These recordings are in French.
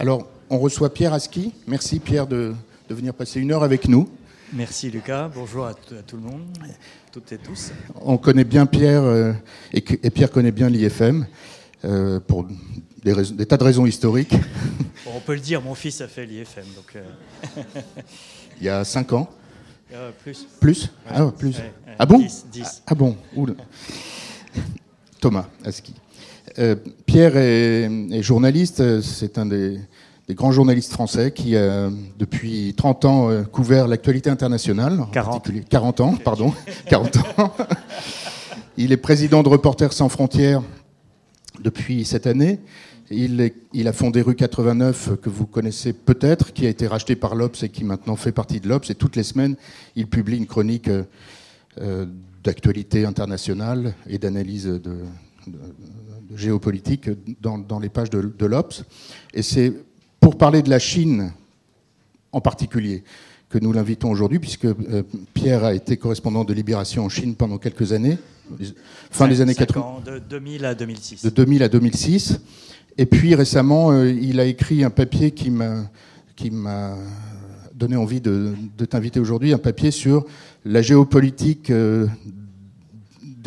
Alors, on reçoit Pierre Aski. Merci Pierre de, venir passer une heure avec nous. Merci Lucas, bonjour à, tout le monde, toutes et tous. On connaît bien Pierre euh, et, Pierre connaît bien l'IFM euh, pour des, tas de raisons historiques. on peut le dire, mon fils a fait l'IFM. Donc, euh. Il y a 5 ans Plus. Plus? Ah, plus. ah bon? 10, Ah, bon Thomas Aski. Pierre est, journaliste, c'est un des, des grands journalistes français qui, euh, depuis 30 ans, euh, couvert l'actualité internationale. 40. 40 ans, pardon. 40 ans. Il est président de Reporters sans frontières depuis cette année. Il, il, a fondé Rue 89, que vous connaissez peut-être, qui a été racheté par l'Obs et qui maintenant fait partie de l'Obs. Et toutes les semaines, il publie une chronique euh, d'actualité internationale et d'analyse de, géopolitique dans, dans, les pages de, de l'Obs. Et c'est pour parler de la Chine en particulier, que nous l'invitons aujourd'hui, puisque euh, Pierre a été correspondant de Libération en Chine pendant quelques années, fin des années 80. de 2000 à 2006. De 2000 à 2006. Et puis récemment, euh, il a écrit un papier qui m'a, qui m'a donné envie de, t'inviter aujourd'hui, un papier sur la géopolitique euh,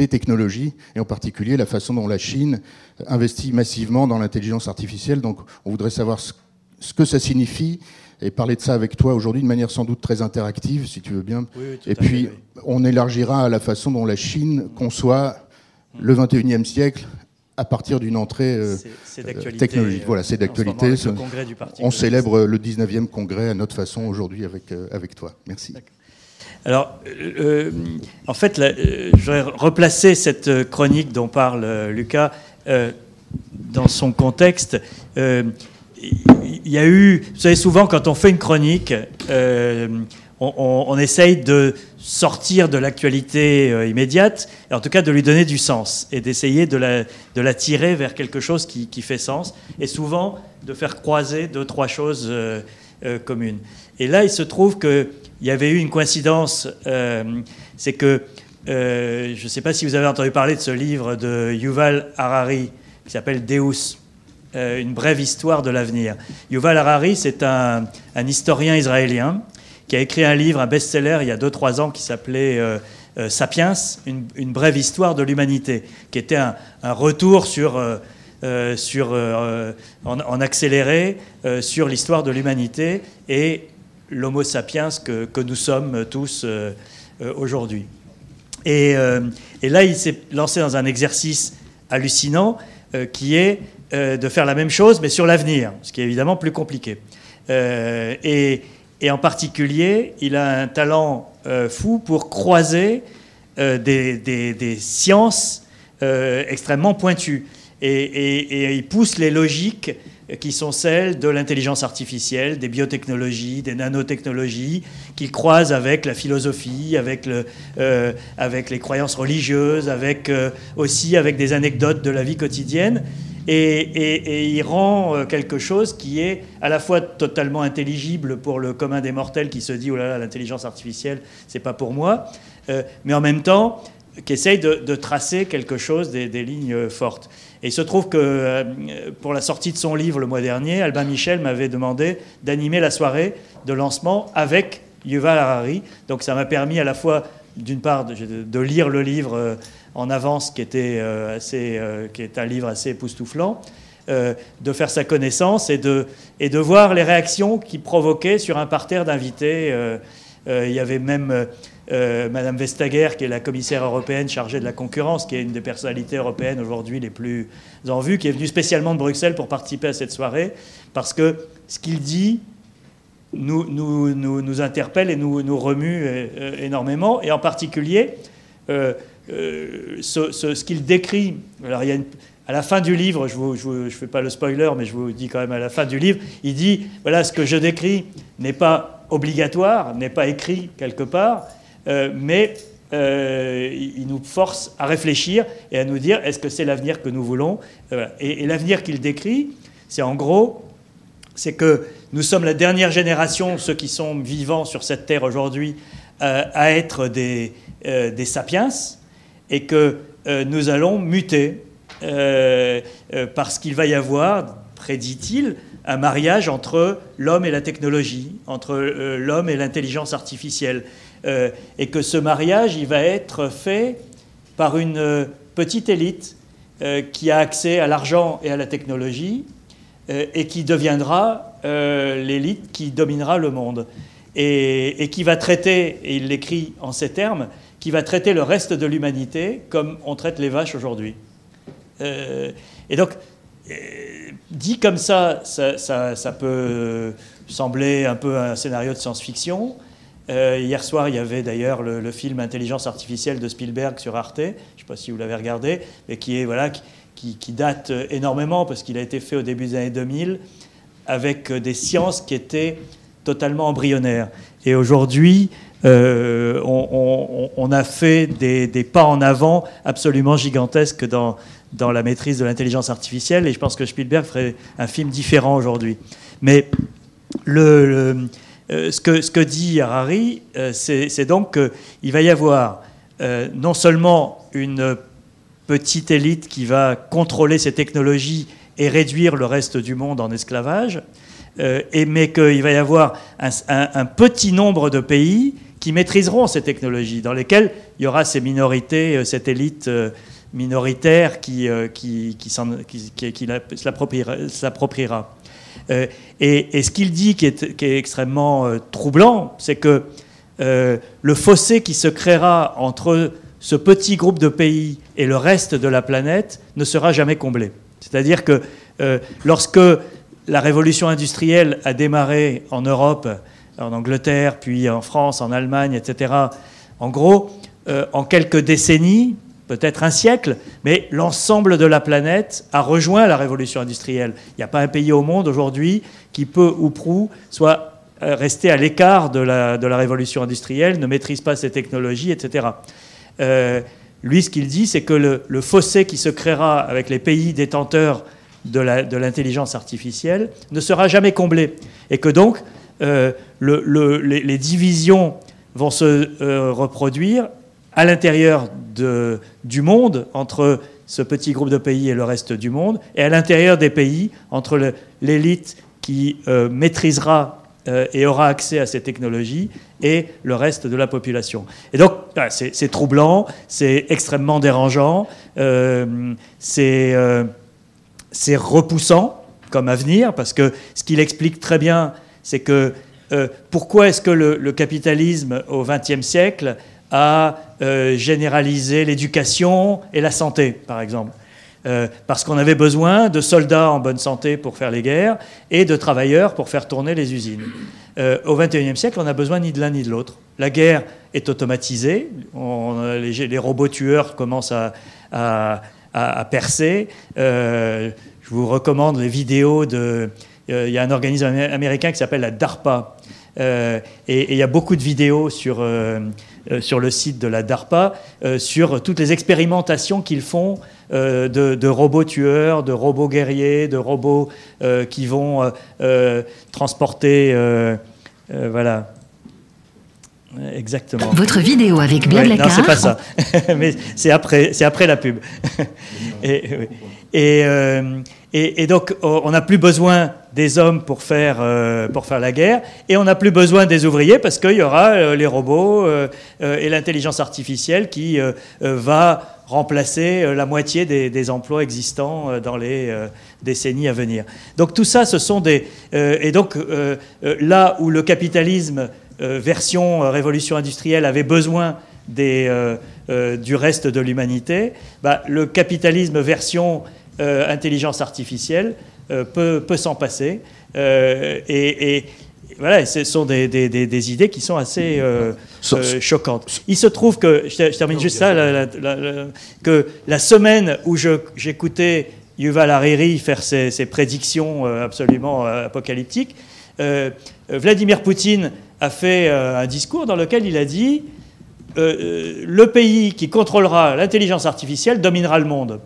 des technologies, et en particulier la façon dont la Chine investit massivement dans l'intelligence artificielle. Donc on voudrait savoir ce ce que ça signifie et parler de ça avec toi aujourd'hui de manière sans doute très interactive, si tu veux bien. et puis, on élargira à la façon dont la Chine conçoit le 21e siècle à partir d'une entrée euh, technologique. Voilà, c'est d'actualité. On célèbre le 19e congrès à notre façon aujourd'hui avec, euh, avec toi. Merci. Alors, euh, en fait, je vais replacer cette chronique dont parle Lucas dans son contexte il y a eu, vous savez, souvent quand on fait une chronique, euh, on, essaye de sortir de l'actualité euh, immédiate, en tout cas de lui donner du sens, et d'essayer de la, tirer vers quelque chose qui, qui, fait sens, et souvent de faire croiser deux, trois choses euh, communes. Et là, il se trouve qu'il y avait eu une coïncidence, c'est que, je ne sais pas si vous avez entendu parler de ce livre de Yuval Harari, qui s'appelle Deus euh, une brève histoire de l'avenir. Yuval Harari, c'est un, historien israélien qui a écrit un livre, un best-seller, il y a 2-3 ans, qui s'appelait euh, euh, Sapiens, une, brève histoire de l'humanité, qui était un, retour sur, sur, en, accéléré sur l'histoire de l'humanité et l'homo sapiens que, nous sommes tous aujourd'hui. Et, et, là, il s'est lancé dans un exercice hallucinant qui est euh, de faire la même chose, mais sur l'avenir, ce qui est évidemment plus compliqué. Euh, et, en particulier, il a un talent euh, fou pour croiser des, sciences extrêmement pointues. Et, il pousse les logiques qui sont celles de l'intelligence artificielle, des biotechnologies, des nanotechnologies, qu'il croise avec la philosophie, avec, avec les croyances religieuses, avec, aussi avec des anecdotes de la vie quotidienne. Et, il rend euh, quelque chose qui est à la fois totalement intelligible pour le commun des mortels qui se dit oh là là l'intelligence artificielle c'est pas pour moi, euh, mais en même temps qui essaye de, tracer quelque chose des, lignes fortes. Et il se trouve que euh, pour la sortie de son livre le mois dernier, Albin Michel m'avait demandé d'animer la soirée de lancement avec Yuval Harari. Donc ça m'a permis à la fois d'une part de, lire le livre en avance, qui, était, euh, assez, euh, qui est un livre assez époustouflant, euh, de faire sa connaissance et de, et de voir les réactions qu'il provoquait sur un parterre d'invités. il y avait même Madame Vestager, qui est la commissaire européenne chargée de la concurrence, qui est une des personnalités européennes aujourd'hui les plus en vue, qui est venue spécialement de Bruxelles pour participer à cette soirée, parce que ce qu'il dit nous, interpelle et nous, remue énormément, et en particulier euh, ce, qu'il décrit. Alors, à la fin du livre, je ne fais pas le spoiler, mais je vous dis quand même à la fin du livre, il dit voilà, ce que je décris n'est pas obligatoire, n'est pas écrit quelque part, euh, mais euh, il nous force à réfléchir et à nous dire est-ce que c'est l'avenir que nous voulons? Et, l'avenir qu'il décrit, c'est en gros, c'est que nous sommes la dernière génération, ceux qui sont vivants sur cette terre aujourd'hui, à être des, des sapiens, et que euh, nous allons muter euh, euh, parce qu'il va y avoir, prédit-il, un mariage entre l'homme et la technologie, entre l'homme et l'intelligence artificielle. Et que ce mariage, il va être fait par une petite élite qui a accès à l'argent et à la technologie et qui deviendra l'élite qui dominera le monde. Et, qui va traiter, et il l'écrit en ces termes, qui va traiter le reste de l'humanité comme on traite les vaches aujourd'hui. Euh, et donc, euh, dit comme ça ça, peut sembler un peu un scénario de science-fiction. Euh, hier soir, il y avait d'ailleurs le, film Intelligence artificielle de Spielberg sur Arte, je ne sais pas si vous l'avez regardé, mais qui, est, voilà, qui, date énormément parce qu'il a été fait au début des années 2000 avec des sciences qui étaient totalement embryonnaires. Et aujourd'hui, euh, on, a fait des, pas en avant absolument gigantesques dans, dans la maîtrise de l'intelligence artificielle, et je pense que Spielberg ferait un film différent aujourd'hui. Mais le, euh, ce, que, ce, que, dit Harari, euh, c'est donc qu'il va y avoir non seulement une petite élite qui va contrôler ces technologies et réduire le reste du monde en esclavage, mais qu'il va y avoir un petit nombre de pays qui maîtriseront ces technologies, dans lesquelles il y aura ces minorités, euh, cette élite euh, minoritaire qui, euh, qui, s'appropriera. Et, ce qu'il dit qui est, extrêmement troublant, c'est que le fossé qui se créera entre ce petit groupe de pays et le reste de la planète ne sera jamais comblé. C'est-à-dire que lorsque la révolution industrielle a démarré en Europe en Angleterre, puis en France, en Allemagne, etc. En gros, euh, en quelques décennies, peut-être un siècle, mais l'ensemble de la planète a rejoint la révolution industrielle. Il n'y a pas un pays au monde aujourd'hui qui peut ou prou soit euh, resté à l'écart de la, révolution industrielle, ne maîtrise pas ses technologies, etc. Euh, lui, ce qu'il dit, c'est que le, fossé qui se créera avec les pays détenteurs de l'intelligence artificielle ne sera jamais comblé. Et que donc, euh, les, divisions vont se reproduire à l'intérieur du monde, entre ce petit groupe de pays et le reste du monde, et à l'intérieur des pays, entre l'élite qui euh, maîtrisera et aura accès à ces technologies et le reste de la population. Et donc, c'est troublant, c'est extrêmement dérangeant, c'est repoussant comme avenir, parce que ce qu'il explique très bien, c'est que euh, pourquoi est-ce que le, capitalisme au XXe siècle a euh, généralisé l'éducation et la santé, par exemple euh, parce qu'on avait besoin de soldats en bonne santé pour faire les guerres et de travailleurs pour faire tourner les usines. au XXIe siècle, on n'a besoin ni de l'un ni de l'autre. La guerre est automatisée, les, robots tueurs commencent à, à percer. je vous recommande les vidéos de, euh, il y a un organisme américain qui s'appelle la DARPA. Euh, et il y a beaucoup de vidéos sur, euh, sur le site de la DARPA sur toutes les expérimentations qu'ils font de, robots tueurs, de robots guerriers, de robots qui vont transporter. voilà. Exactement. Votre vidéo avec Blair ouais, Non, c'est pas ça. Mais c'est après, c'est après la pub. et, et, et, donc, on n'a plus besoin des hommes pour faire, euh, pour faire la guerre, et on n'a plus besoin des ouvriers parce qu'il y aura euh, les robots euh, et l'intelligence artificielle qui va remplacer la moitié des, emplois existants dans les décennies à venir. Donc tout ça, ce sont des... et donc là où le capitalisme version révolution industrielle avait besoin des, du reste de l'humanité, bah, le capitalisme version intelligence artificielle euh, peut, s'en passer. Euh, et, voilà, ce sont des, idées qui sont assez euh, choquantes. Il se trouve que, je termine juste ça, que la semaine où j'écoutais Yuval Hariri faire ses, prédictions absolument apocalyptiques, Vladimir Poutine a fait un discours dans lequel il a dit le pays qui contrôlera l'intelligence artificielle dominera le monde.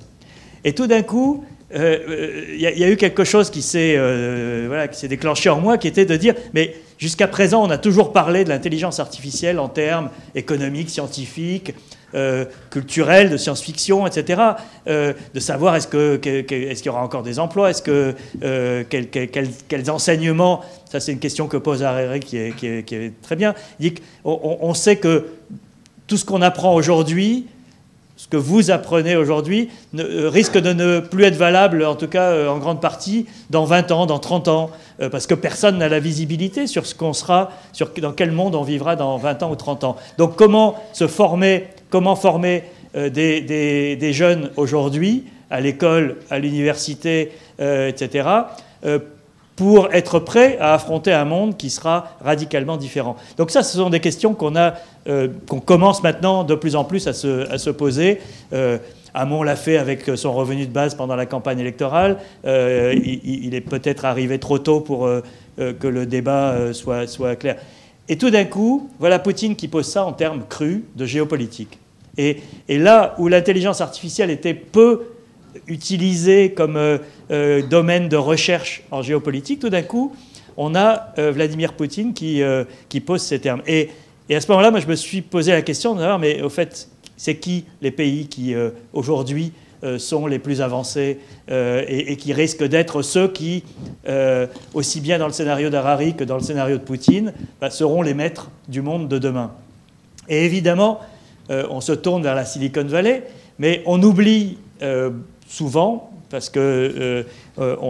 Et tout d'un coup, il y, a eu quelque chose qui s'est voilà, déclenché en moi, qui était de dire, mais jusqu'à présent, on a toujours parlé de l'intelligence artificielle en termes économiques, scientifiques, euh, culturelle, de science-fiction, etc. Euh, de savoir est-ce que, est qu'il y aura encore des emplois, est-ce que euh, quels enseignements. Ça, c'est une question que pose Harari qui est, très bien. On sait que tout ce qu'on apprend aujourd'hui, ce que vous apprenez aujourd'hui risque de ne plus être valable, en tout cas en grande partie, dans 20 ans, dans 30 ans, parce que personne n'a la visibilité sur ce qu'on sera, sur dans quel monde on vivra dans 20 ans ou 30 ans. Donc comment se former comment former euh, des, jeunes aujourd'hui, à l'école, à l'université, euh, etc., euh, pour être prêts à affronter un monde qui sera radicalement différent. Donc ça, ce sont des questions qu'on qu'on commence maintenant de plus en plus à se, poser. Hamon l'a fait avec son revenu de base pendant la campagne électorale. il, est peut-être arrivé trop tôt pour que le débat soit clair. Et tout d'un coup, voilà Poutine qui pose ça en termes crus de géopolitique. Et, là où l'intelligence artificielle était peu utilisée comme euh, euh, domaine de recherche en géopolitique, tout d'un coup, on a euh, Vladimir Poutine qui, qui, pose ces termes. Et, à ce moment-là, moi, je me suis posé la question de savoir, mais au fait, c'est qui les pays qui, aujourd'hui, sont les plus avancés et, qui risquent d'être ceux qui, aussi bien dans le scénario d'Harari que dans le scénario de Poutine, bah, seront les maîtres du monde de demain. Et évidemment, on se tourne vers la Silicon Valley, mais on oublie souvent, parce qu'on euh,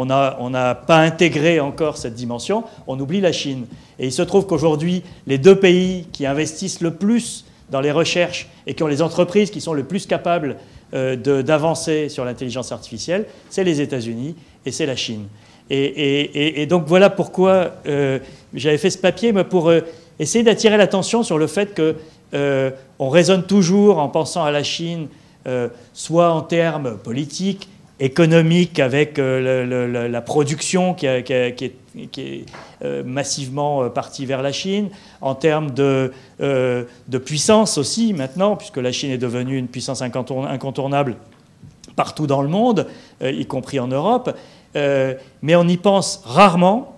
n'a pas intégré encore cette dimension, on oublie la Chine. Et il se trouve qu'aujourd'hui, les deux pays qui investissent le plus dans les recherches et qui ont les entreprises qui sont le plus capables d'avancer sur l'intelligence artificielle, c'est les États-Unis et c'est la Chine. Et, donc voilà pourquoi j'avais fait ce papier, pour essayer d'attirer l'attention sur le fait que euh, on raisonne toujours en pensant à la Chine, euh, soit en termes politiques, économiques, avec euh, la production qui, est, massivement partie vers la Chine, en termes de, puissance aussi maintenant, puisque la Chine est devenue une puissance incontournable partout dans le monde, y compris en Europe, mais on y pense rarement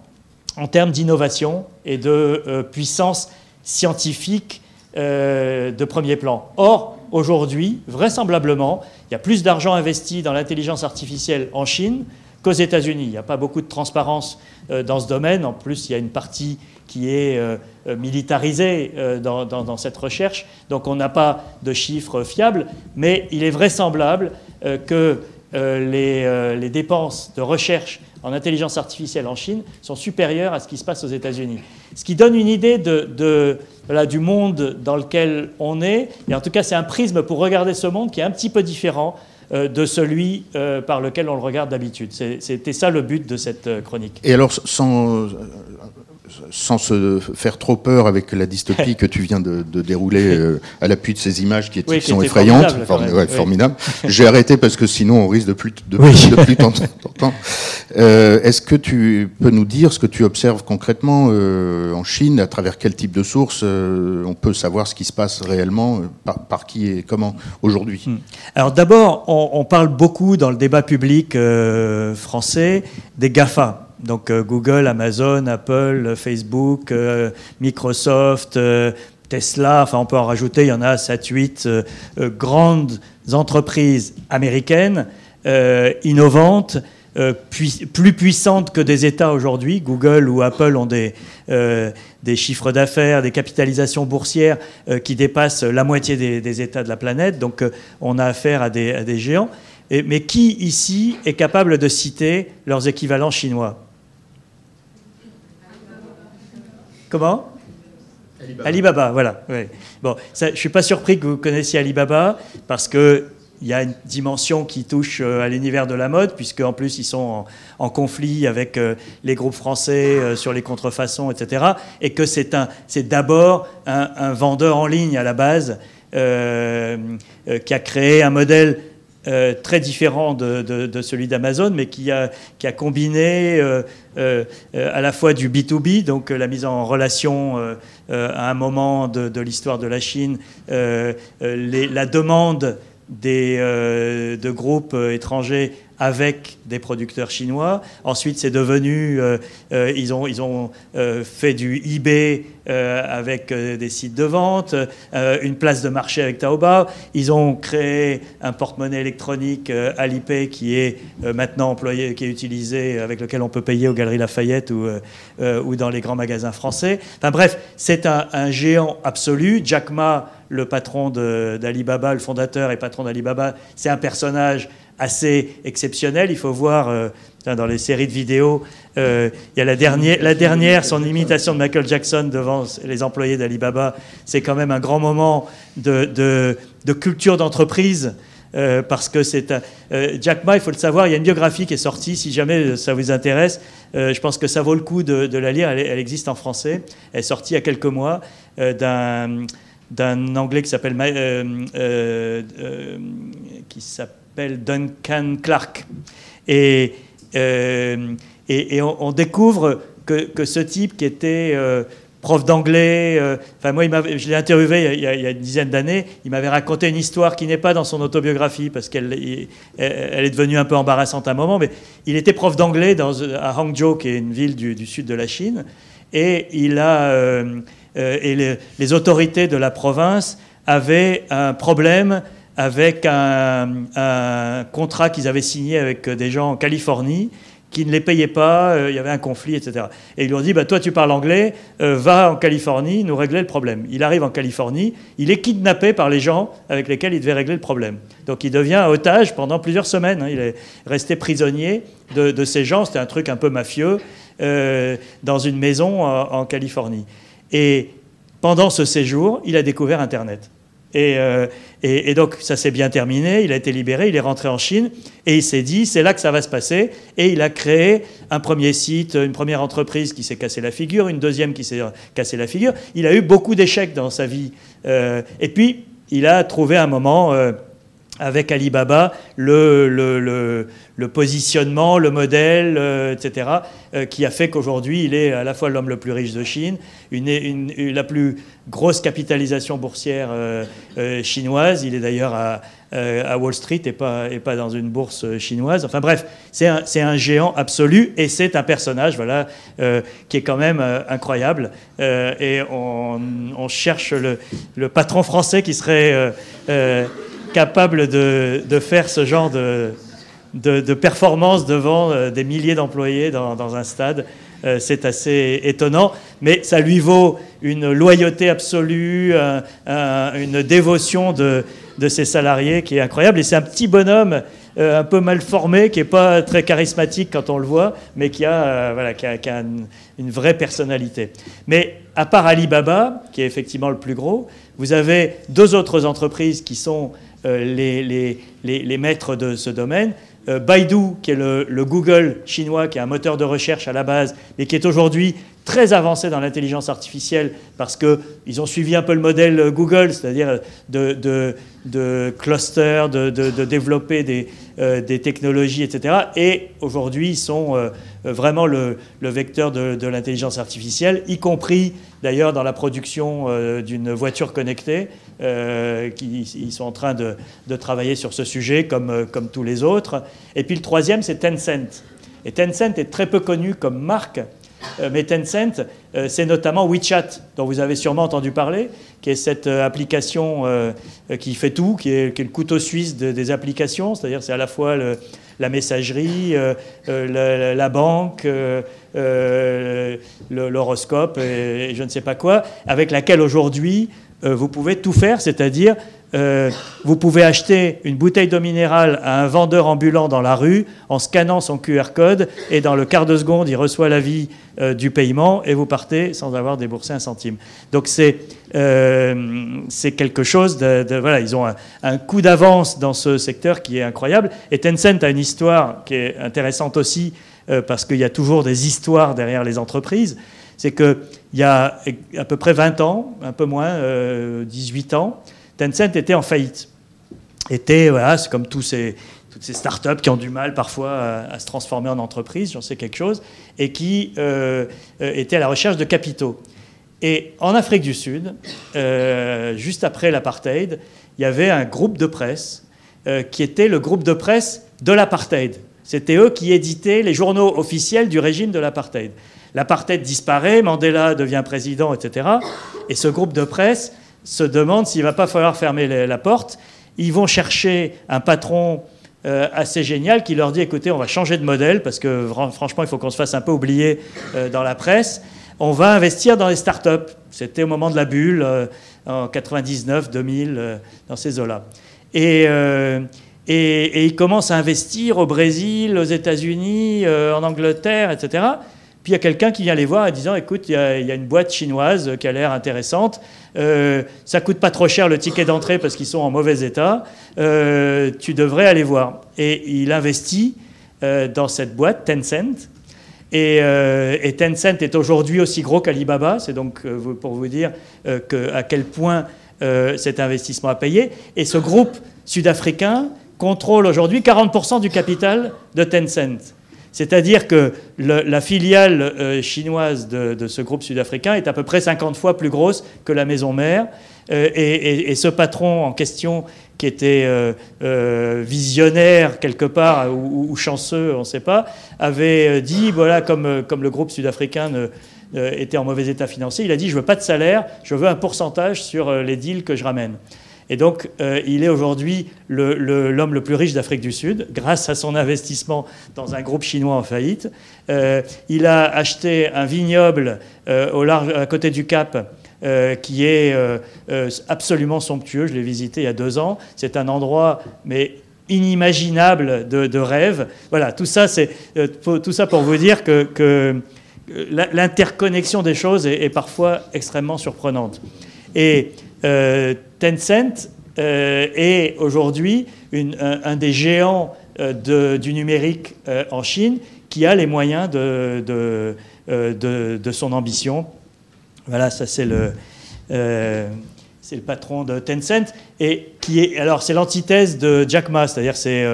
en termes d'innovation et de puissance scientifique euh, de premier plan. Or, aujourd'hui, vraisemblablement, il y a plus d'argent investi dans l'intelligence artificielle en Chine qu'aux États-Unis. Il n'y a pas beaucoup de transparence euh, dans ce domaine. En plus, il y a une partie qui est euh, militarisée dans, cette recherche. Donc, on n'a pas de chiffres fiables. Mais il est vraisemblable que les, dépenses de recherche en intelligence artificielle en Chine sont supérieures à ce qui se passe aux États-Unis. Ce qui donne une idée de du monde dans lequel on est. Et en tout cas, c'est un prisme pour regarder ce monde qui est un petit peu différent euh, de celui euh, par lequel on le regarde d'habitude. C'était ça le but de cette euh, chronique. Et alors, sans, sans se faire trop peur avec la dystopie que tu viens de, dérouler euh, à l'appui de ces images qui, sont effrayantes, formidables. J'ai arrêté parce que sinon on risque de plus de, plus t'entendre. Euh, est-ce que tu peux nous dire ce que tu observes concrètement euh, en Chine, à travers quel type de sources on peut savoir ce qui se passe réellement, par, qui et comment aujourd'hui? Hmm. Alors d'abord, on, on, parle beaucoup dans le débat public français des GAFA donc euh, Google, Amazon, Apple, Facebook, euh, Microsoft, euh, Tesla, enfin on peut en rajouter, il y en a 7, 8 grandes entreprises américaines innovantes, plus puissantes que des États aujourd'hui. Google ou Apple ont des, chiffres d'affaires, des capitalisations boursières qui dépassent la moitié des, États de la planète, donc on a affaire à des géants. mais qui ici est capable de citer leurs équivalents chinois? Comment Alibaba. voilà. Bon, je ne suis pas surpris que vous connaissiez Alibaba, parce qu'il y a une dimension qui touche euh, à l'univers de la mode, puisque en plus ils sont en, conflit avec euh, les groupes français euh, sur les contrefaçons, etc. Et que c'est d'abord un, vendeur en ligne à la base qui a créé un modèle euh, très différent de, celui d'Amazon, mais qui a, combiné euh, euh, à la fois du B2B, donc la mise en relation à un moment de, l'histoire de la Chine, la demande de groupes étrangers avec des producteurs chinois. Ensuite, c'est devenu, euh, euh, ils ont, ils ont euh, fait du eBay avec des sites de vente, une place de marché avec Taobao. Ils ont créé un porte-monnaie électronique Alipay qui est maintenant employé, qui est utilisé, avec lequel on peut payer aux Galeries Lafayette ou, ou dans les grands magasins français. Enfin bref, c'est un, un, géant absolu. Jack Ma, le patron d'Alibaba, le fondateur et patron d'Alibaba, c'est un personnage assez exceptionnel. Il faut voir euh, dans les séries de vidéos, euh, il y a la dernière, la dernière, son imitation de Michael Jackson devant les employés d'Alibaba. C'est quand même un grand moment de, culture d'entreprise. Euh, parce que c'est Jack Ma, il faut le savoir, il y a une biographie qui est sortie, si jamais ça vous intéresse, je pense que ça vaut le coup de, la lire, elle, existe en français, elle est sortie il y a quelques mois d'un anglais qui s'appelle qui s'appelle Duncan Clark. Et, euh, et, on, découvre que, ce type qui était euh, prof d'anglais, euh, enfin moi je l'ai interviewé il y, a, une dizaine d'années, il m'avait raconté une histoire qui n'est pas dans son autobiographie parce qu'elle elle est devenue un peu embarrassante à un moment, mais il était prof d'anglais à Hangzhou, qui est une ville du, sud de la Chine, et il a et les, autorités de la province avaient un problème avec un, contrat qu'ils avaient signé avec des gens en Californie qui ne les payaient pas, euh, il y avait un conflit, etc. Et ils lui ont dit, bah, toi tu parles anglais, euh, va en Californie, nous régler le problème. Il arrive en Californie, il est kidnappé par les gens avec lesquels il devait régler le problème. Donc il devient otage pendant plusieurs semaines, hein. il est resté prisonnier de, ces gens, c'était un truc un peu mafieux, euh, dans une maison en Californie. Et pendant ce séjour, il a découvert Internet. Euh, et, donc ça s'est bien terminé, il a été libéré, il est rentré en Chine et il s'est dit c'est là que ça va se passer et il a créé un premier site, une première entreprise qui s'est cassé la figure, une deuxième qui s'est cassé la figure. Il a eu beaucoup d'échecs dans sa vie euh, et puis il a trouvé un moment euh, avec Alibaba le, positionnement, le modèle, euh, etc., euh, qui a fait qu'aujourd'hui, il est à la fois l'homme le plus riche de Chine, la plus grosse capitalisation boursière euh, chinoise. Il est d'ailleurs à, Wall Street et pas, dans une bourse chinoise. Enfin bref, c'est un, géant absolu et c'est un personnage voilà, qui est quand même incroyable. et on, cherche le, patron français qui serait capable de, faire ce genre de, performance devant euh, des milliers d'employés dans, un stade. Euh, c'est assez étonnant, mais ça lui vaut une loyauté absolue, une dévotion de, ses salariés qui est incroyable. Et c'est un petit bonhomme euh, un peu mal formé, qui n'est pas très charismatique quand on le voit, mais qui a, voilà, a, une, vraie personnalité. Mais à part Alibaba, qui est effectivement le plus gros, vous avez deux autres entreprises qui sont euh, les, maîtres de ce domaine. Euh, Baidu, qui est le, Google chinois, qui est un moteur de recherche à la base, mais qui est aujourd'hui très avancé dans l'intelligence artificielle parce qu'ils ont suivi un peu le modèle Google, c'est-à-dire de, de, de cluster, de, développer des, euh, technologies, etc. Et aujourd'hui, ils sont vraiment le vecteur de, l'intelligence artificielle, y compris d'ailleurs dans la production d'une voiture connectée. Euh, qui ils sont en train de, travailler sur ce sujet comme, euh, comme tous les autres. Et puis le troisième, c'est Tencent. Et Tencent est très peu connu comme marque, euh, mais Tencent, c'est notamment WeChat, dont vous avez sûrement entendu parler, qui est cette application qui fait tout, qui est, le couteau suisse des applications, c'est-à-dire c'est à la fois la messagerie, la, banque, l'horoscope et, je ne sais pas quoi, avec laquelle aujourd'hui euh, vous pouvez tout faire, c'est-à-dire euh, vous pouvez acheter une bouteille d'eau minérale à un vendeur ambulant dans la rue en scannant son QR code et dans le quart de seconde, il reçoit l'avis euh, du paiement et vous partez sans avoir déboursé un centime. Donc c'est quelque chose voilà, ils ont un, un coup d'avance dans ce secteur qui est incroyable. Et Tencent a une histoire qui est intéressante aussi parce qu'il y a toujours des histoires derrière les entreprises c'est qu'il y a à peu près 20 ans, un peu moins, 18 euh, ans, Tencent était en faillite. Était, voilà, c'est comme tous ces, toutes ces startups qui ont du mal parfois à, se transformer en entreprise, j'en sais quelque chose, et qui euh, euh, étaient à la recherche de capitaux. Et en Afrique du Sud, juste après l'apartheid, il y avait un groupe de presse qui était le groupe de presse de l'apartheid. C'était eux qui éditaient les journaux officiels du régime de l'apartheid. L'apartheid disparaît, Mandela devient président, etc. Et ce groupe de presse se demande s'il ne va pas falloir fermer la porte. Ils vont chercher un patron euh, assez génial qui leur dit écoutez, on va changer de modèle parce que franchement, il faut qu'on se fasse un peu oublier euh, dans la presse. On va investir dans les startups. C'était au moment de la bulle, euh, en 99, 2000, dans ces eaux-là. Et, et, ils commencent à investir au Brésil, aux États-Unis, en Angleterre, etc. Puis il y a quelqu'un qui vient les voir en disant écoute, il y, a, une boîte chinoise qui a l'air intéressante. Euh, ça coûte pas trop cher le ticket d'entrée parce qu'ils sont en mauvais état. Euh, tu devrais aller voir. Et il investit euh, dans cette boîte, Tencent. Et, et Tencent est aujourd'hui aussi gros qu'Alibaba. C'est donc pour vous dire à quel point cet investissement a payé. Et ce groupe sud-africain contrôle aujourd'hui 40% du capital de Tencent. C'est-à-dire que la filiale euh, chinoise de, ce groupe sud-africain est à peu près 50 fois plus grosse que la maison mère. Euh, et, ce patron en question, qui était euh, visionnaire quelque part ou, chanceux, on ne sait pas, avait dit, voilà, comme, le groupe sudafricain était en mauvais état financier, il a dit, je veux pas de salaire, je veux un pourcentage sur les deals que je ramène. Et donc, euh, il est aujourd'hui l'homme le, plus riche d'Afrique du Sud, grâce à son investissement dans un groupe chinois en faillite. Euh, il a acheté un vignoble euh, au large, à côté du Cap. qui est absolument somptueux. Je l'ai visité il y a deux ans. C'est un endroit, mais inimaginable de, rêve. Voilà, tout ça, c'est tout ça pour vous dire que, l'interconnexion des choses est, est, parfois extrêmement surprenante. Et euh, Tencent euh, est aujourd'hui un, des géants euh, du numérique en Chine qui a les moyens de, son ambition. Voilà, ça c'est le, patron de Tencent et qui est alors c'est l'antithèse de Jack Ma, c'est-à-dire c'est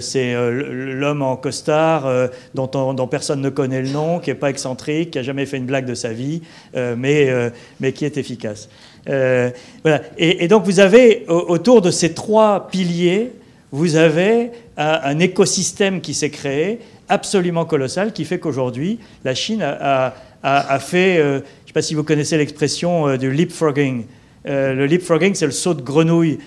c'est l'homme en costard dont, personne ne connaît le nom, qui n'est pas excentrique, qui a jamais fait une blague de sa vie, mais qui est efficace. Euh, et, donc vous avez autour de ces trois piliers, vous avez un, écosystème qui s'est créé absolument colossal, qui fait qu'aujourd'hui la Chine a, fait, euh, je ne sais pas si vous connaissez l'expression euh, du leapfrogging. le leapfrogging, c'est le saut de grenouille.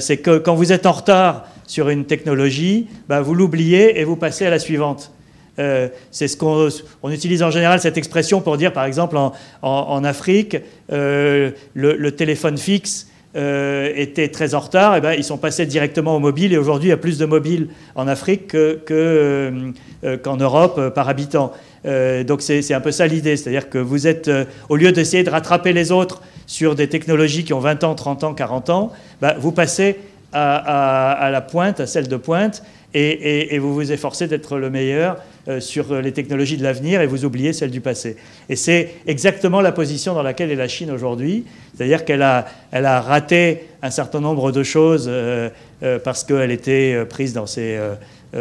c'est que quand vous êtes en retard sur une technologie, bah, vous l'oubliez et vous passez à la suivante. Euh, c'est ce qu'on on utilise en général cette expression pour dire, par exemple, en, Afrique, euh, le, téléphone fixe euh, était très en retard. Et eh ben, ils sont passés directement au mobile et aujourd'hui, il y a plus de mobiles en Afrique qu'en Europe par habitant. donc c'est un peu ça l'idée, c'est-à-dire que vous êtes, au lieu d'essayer de rattraper les autres sur des technologies qui ont 20 ans, 30 ans, 40 ans, bah, vous passez à, la pointe, à celle de pointe, et, vous vous efforcez d'être le meilleur euh, sur les technologies de l'avenir et vous oubliez celles du passé. Et c'est exactement la position dans laquelle est la Chine aujourd'hui, c'est-à-dire qu'elle a, elle a raté un certain nombre de choses euh, euh, parce qu'elle était prise dans ses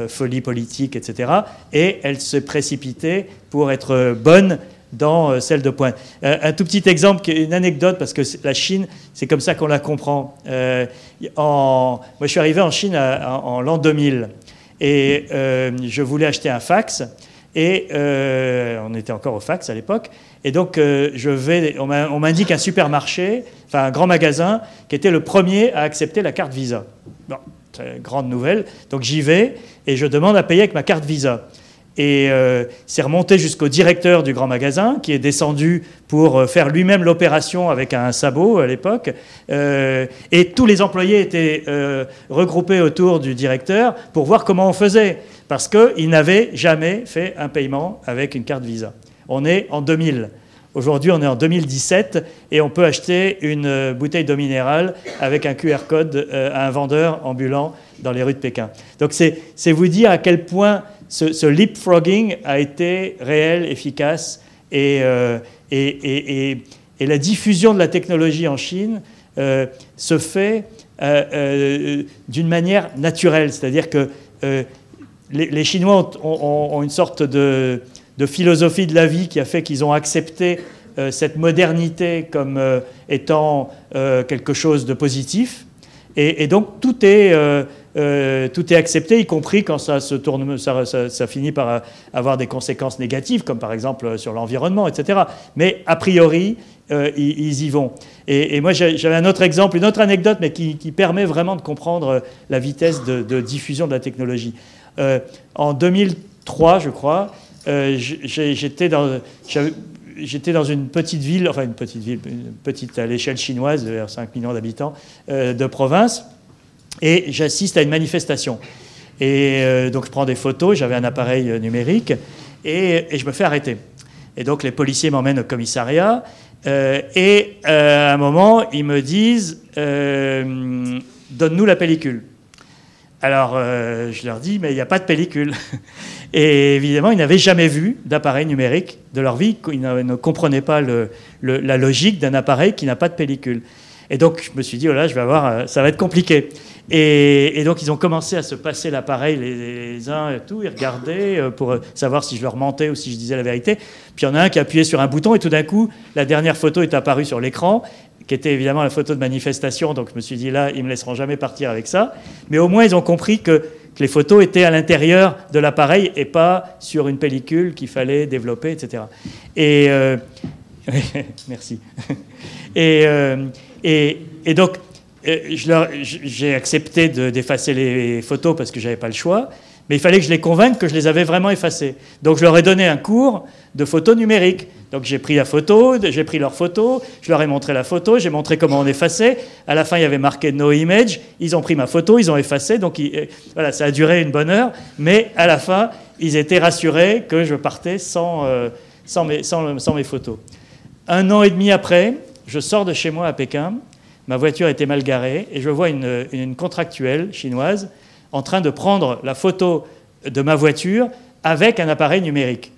folies politiques, etc. Et elle se précipitait pour être bonne dans celle de pointe. un tout petit exemple, une anecdote, parce que la Chine, c'est comme ça qu'on la comprend. en, moi, je suis arrivé en Chine en l'an 2000. Et euh, je voulais acheter un fax. Et euh, on était encore au fax à l'époque. Et donc, euh, je vais, on m'indique un supermarché, enfin un grand magasin, qui était le premier à accepter la carte Visa. Bon, grande nouvelle. Donc j'y vais et je demande à payer avec ma carte Visa. Et euh, c'est remonté jusqu'au directeur du grand magasin, qui est descendu pour euh, faire lui-même l'opération avec un sabot à l'époque. Euh, et tous les employés étaient regroupés autour du directeur pour voir comment on faisait, parce qu'ils n'avaient jamais fait un paiement avec une carte Visa. On est en 2000. Aujourd'hui, on est en 2017 et on peut acheter une bouteille d'eau minérale avec un QR code à un vendeur ambulant dans les rues de Pékin. Donc c'est vous dire à quel point ce, leapfrogging a été réel, efficace, euh, et, la diffusion de la technologie en Chine euh, se fait euh, d'une manière naturelle, c'est-à-dire que les, Chinois ont, une sorte de, philosophie de la vie qui a fait qu'ils ont accepté cette modernité comme étant quelque chose de positif. Et, donc tout est, tout est accepté, y compris quand ça, se tourne, ça, finit par avoir des conséquences négatives, comme par exemple sur l'environnement, etc. Mais a priori, ils, y vont. Et, moi, j'avais un autre exemple, une autre anecdote, mais qui, permet vraiment de comprendre la vitesse de, de diffusion de la technologie. en 2003, je crois, j'étais dans, j'étais dans une petite ville, enfin une petite ville, petite à l'échelle chinoise, vers 5 millions d'habitants, euh, de province, et j'assiste à une manifestation. Et euh, donc je prends des photos, j'avais un appareil euh, numérique, et, je me fais arrêter. Et donc les policiers m'emmènent au commissariat, et à un moment, ils me disent Donne-nous la pellicule. Alors je leur dis Mais il n'y a pas de pellicule. Et évidemment, ils n'avaient jamais vu d'appareil numérique de leur vie. Ils ne, comprenaient pas la logique d'un appareil qui n'a pas de pellicule. Et donc, je me suis dit, oh je vais avoir, euh, ça va être compliqué. Et, donc, ils ont commencé à se passer l'appareil les, uns et tout. Ils regardaient euh, pour savoir si je leur mentais ou si je disais la vérité. Puis il y en a un qui appuyait sur un bouton et tout d'un coup, la dernière photo est apparue sur l'écran, qui était évidemment la photo de manifestation. Donc, je me suis dit, là, ils me laisseront jamais partir avec ça. Mais au moins, ils ont compris que que les photos étaient à l'intérieur de l'appareil et pas sur une pellicule qu'il fallait développer, etc. Et euh, merci. Euh, et, et, donc, euh, j'ai accepté d'effacer les photos parce que j'avais pas le choix. Mais il fallait que je les convainque que je les avais vraiment effacées. Donc je leur ai donné un cours de photo numérique. Donc j'ai pris la photo, j'ai pris leur photo, je leur ai montré la photo, j'ai montré comment on effaçait. À la fin, il y avait marqué no image. Ils ont pris ma photo, ils ont effacé. Donc euh, voilà, ça a duré une bonne heure. Mais à la fin, ils étaient rassurés que je partais sans, euh, sans, mes, sans, mes photos. Un an et demi après, je sors de chez moi à Pékin. Ma voiture était mal garée et je vois une, une contractuelle chinoise en train de prendre la photo de ma voiture avec un appareil numérique.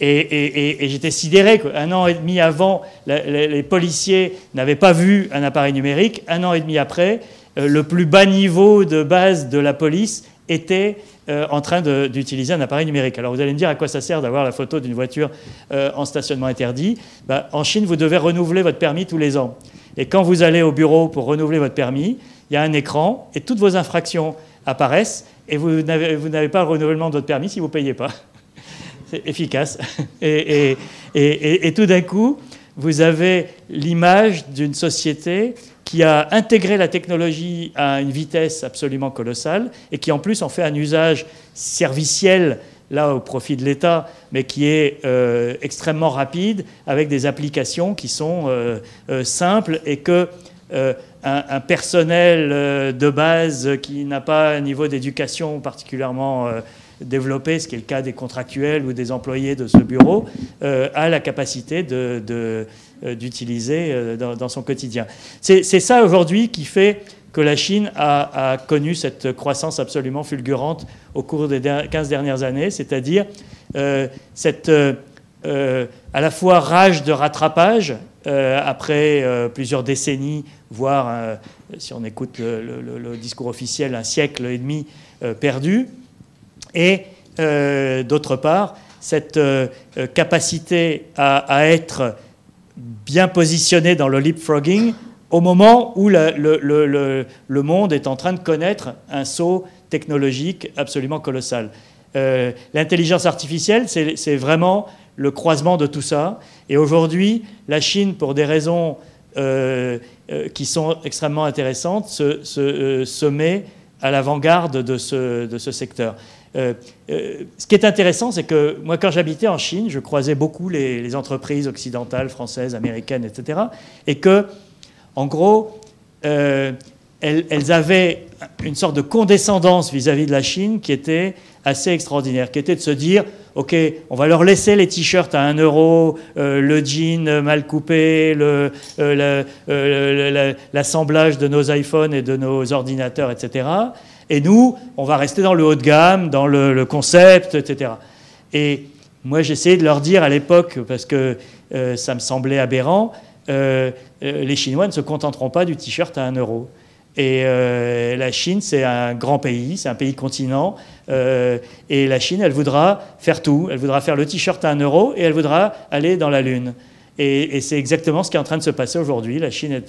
Et, j'étais sidéré qu'un an et demi avant, les, policiers n'avaient pas vu un appareil numérique. Un an et demi après, euh, le plus bas niveau de base de la police était euh, en train d'utiliser un appareil numérique. Alors vous allez me dire à quoi ça sert d'avoir la photo d'une voiture euh, en stationnement interdit? Ben, en Chine, vous devez renouveler votre permis tous les ans. Et quand vous allez au bureau pour renouveler votre permis, il y a un écran et toutes vos infractions apparaissent et vous n'avez pas le renouvellement de votre permis si vous ne payez pas. Efficace. Et, tout d'un coup, vous avez l'image d'une société qui a intégré la technologie à une vitesse absolument colossale et qui en plus en fait un usage serviciel là au profit de l'État, mais qui est euh, extrêmement rapide, avec des applications qui sont euh, euh, simples et que un, personnel de base qui n'a pas un niveau d'éducation particulièrement développé, ce qui est le cas des contractuels ou des employés de ce bureau, a la capacité d'utiliser dans, son quotidien. C'est ça aujourd'hui qui fait que la Chine a, connu cette croissance absolument fulgurante au cours des 15 dernières années, c'est-à-dire euh, cette euh, euh, à la fois rage de rattrapage après plusieurs décennies, voire, si on écoute le, discours officiel, un siècle et demi perdu, et d'autre part, cette capacité à, être bien positionné dans le leapfrogging au moment où le, monde est en train de connaître un saut technologique absolument colossal. Euh, l'intelligence artificielle, c'est vraiment le croisement de tout ça. Et aujourd'hui, la Chine, pour des raisons euh, euh, qui sont extrêmement intéressantes, se, met à l'avant-garde de ce, secteur. Ce qui est intéressant, c'est que moi, quand j'habitais en Chine, je croisais beaucoup les, entreprises occidentales, françaises, américaines, etc. Et que en gros, euh, elles, avaient une sorte de condescendance vis-à-vis de la Chine qui était assez extraordinaire, qui était de se dire, OK, on va leur laisser les t-shirts à 1 euro, euh, le jean mal coupé, euh, l'assemblage de nos iPhones et de nos ordinateurs, etc. Et nous, on va rester dans le haut de gamme, dans le, concept, etc. Et moi, j'essayais de leur dire à l'époque, parce que ça me semblait aberrant, euh, euh, les Chinois ne se contenteront pas du t-shirt à 1 euro. Et euh, la Chine, c'est un grand pays, c'est un pays continent. et la Chine, elle voudra faire tout. Elle voudra faire le t-shirt à 1 euro et elle voudra aller dans la Lune. Et, c'est exactement ce qui est en train de se passer aujourd'hui. La Chine,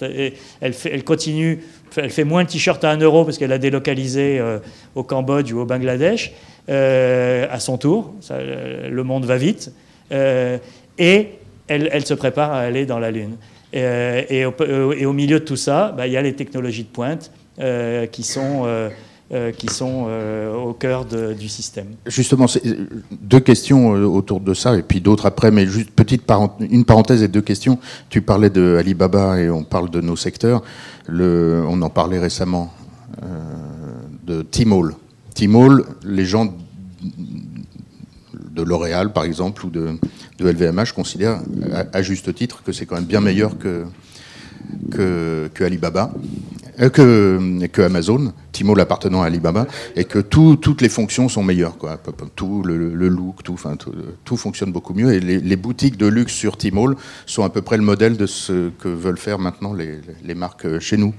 elle, continue, elle fait moins de t-shirts à 1 euro parce qu'elle a délocalisé au Cambodge ou au Bangladesh à son tour. le monde va vite. et elle, se prépare à aller dans la Lune. Et, au, milieu de tout ça, bah, il y a les technologies de pointe qui sont euh, qui sont euh, au cœur du système. Justement, deux questions euh, autour de ça, et puis d'autres après, mais juste petite une parenthèse et deux questions. Tu parlais de Alibaba et on parle de nos secteurs. On en parlait récemment de Tmall. Tmall, les gens de L'Oréal, par exemple, ou de, de LVMH considèrent à, juste titre que c'est quand même bien meilleur que, que, Alibaba. Euh, que, Amazon, Timo appartenant à Alibaba, et que toutes les fonctions sont meilleures. Quoi. Tout, le, look, tout, tout, fonctionne beaucoup mieux. Et les, boutiques de luxe sur Tmall sont à peu près le modèle de ce que veulent faire maintenant les marques chez nous.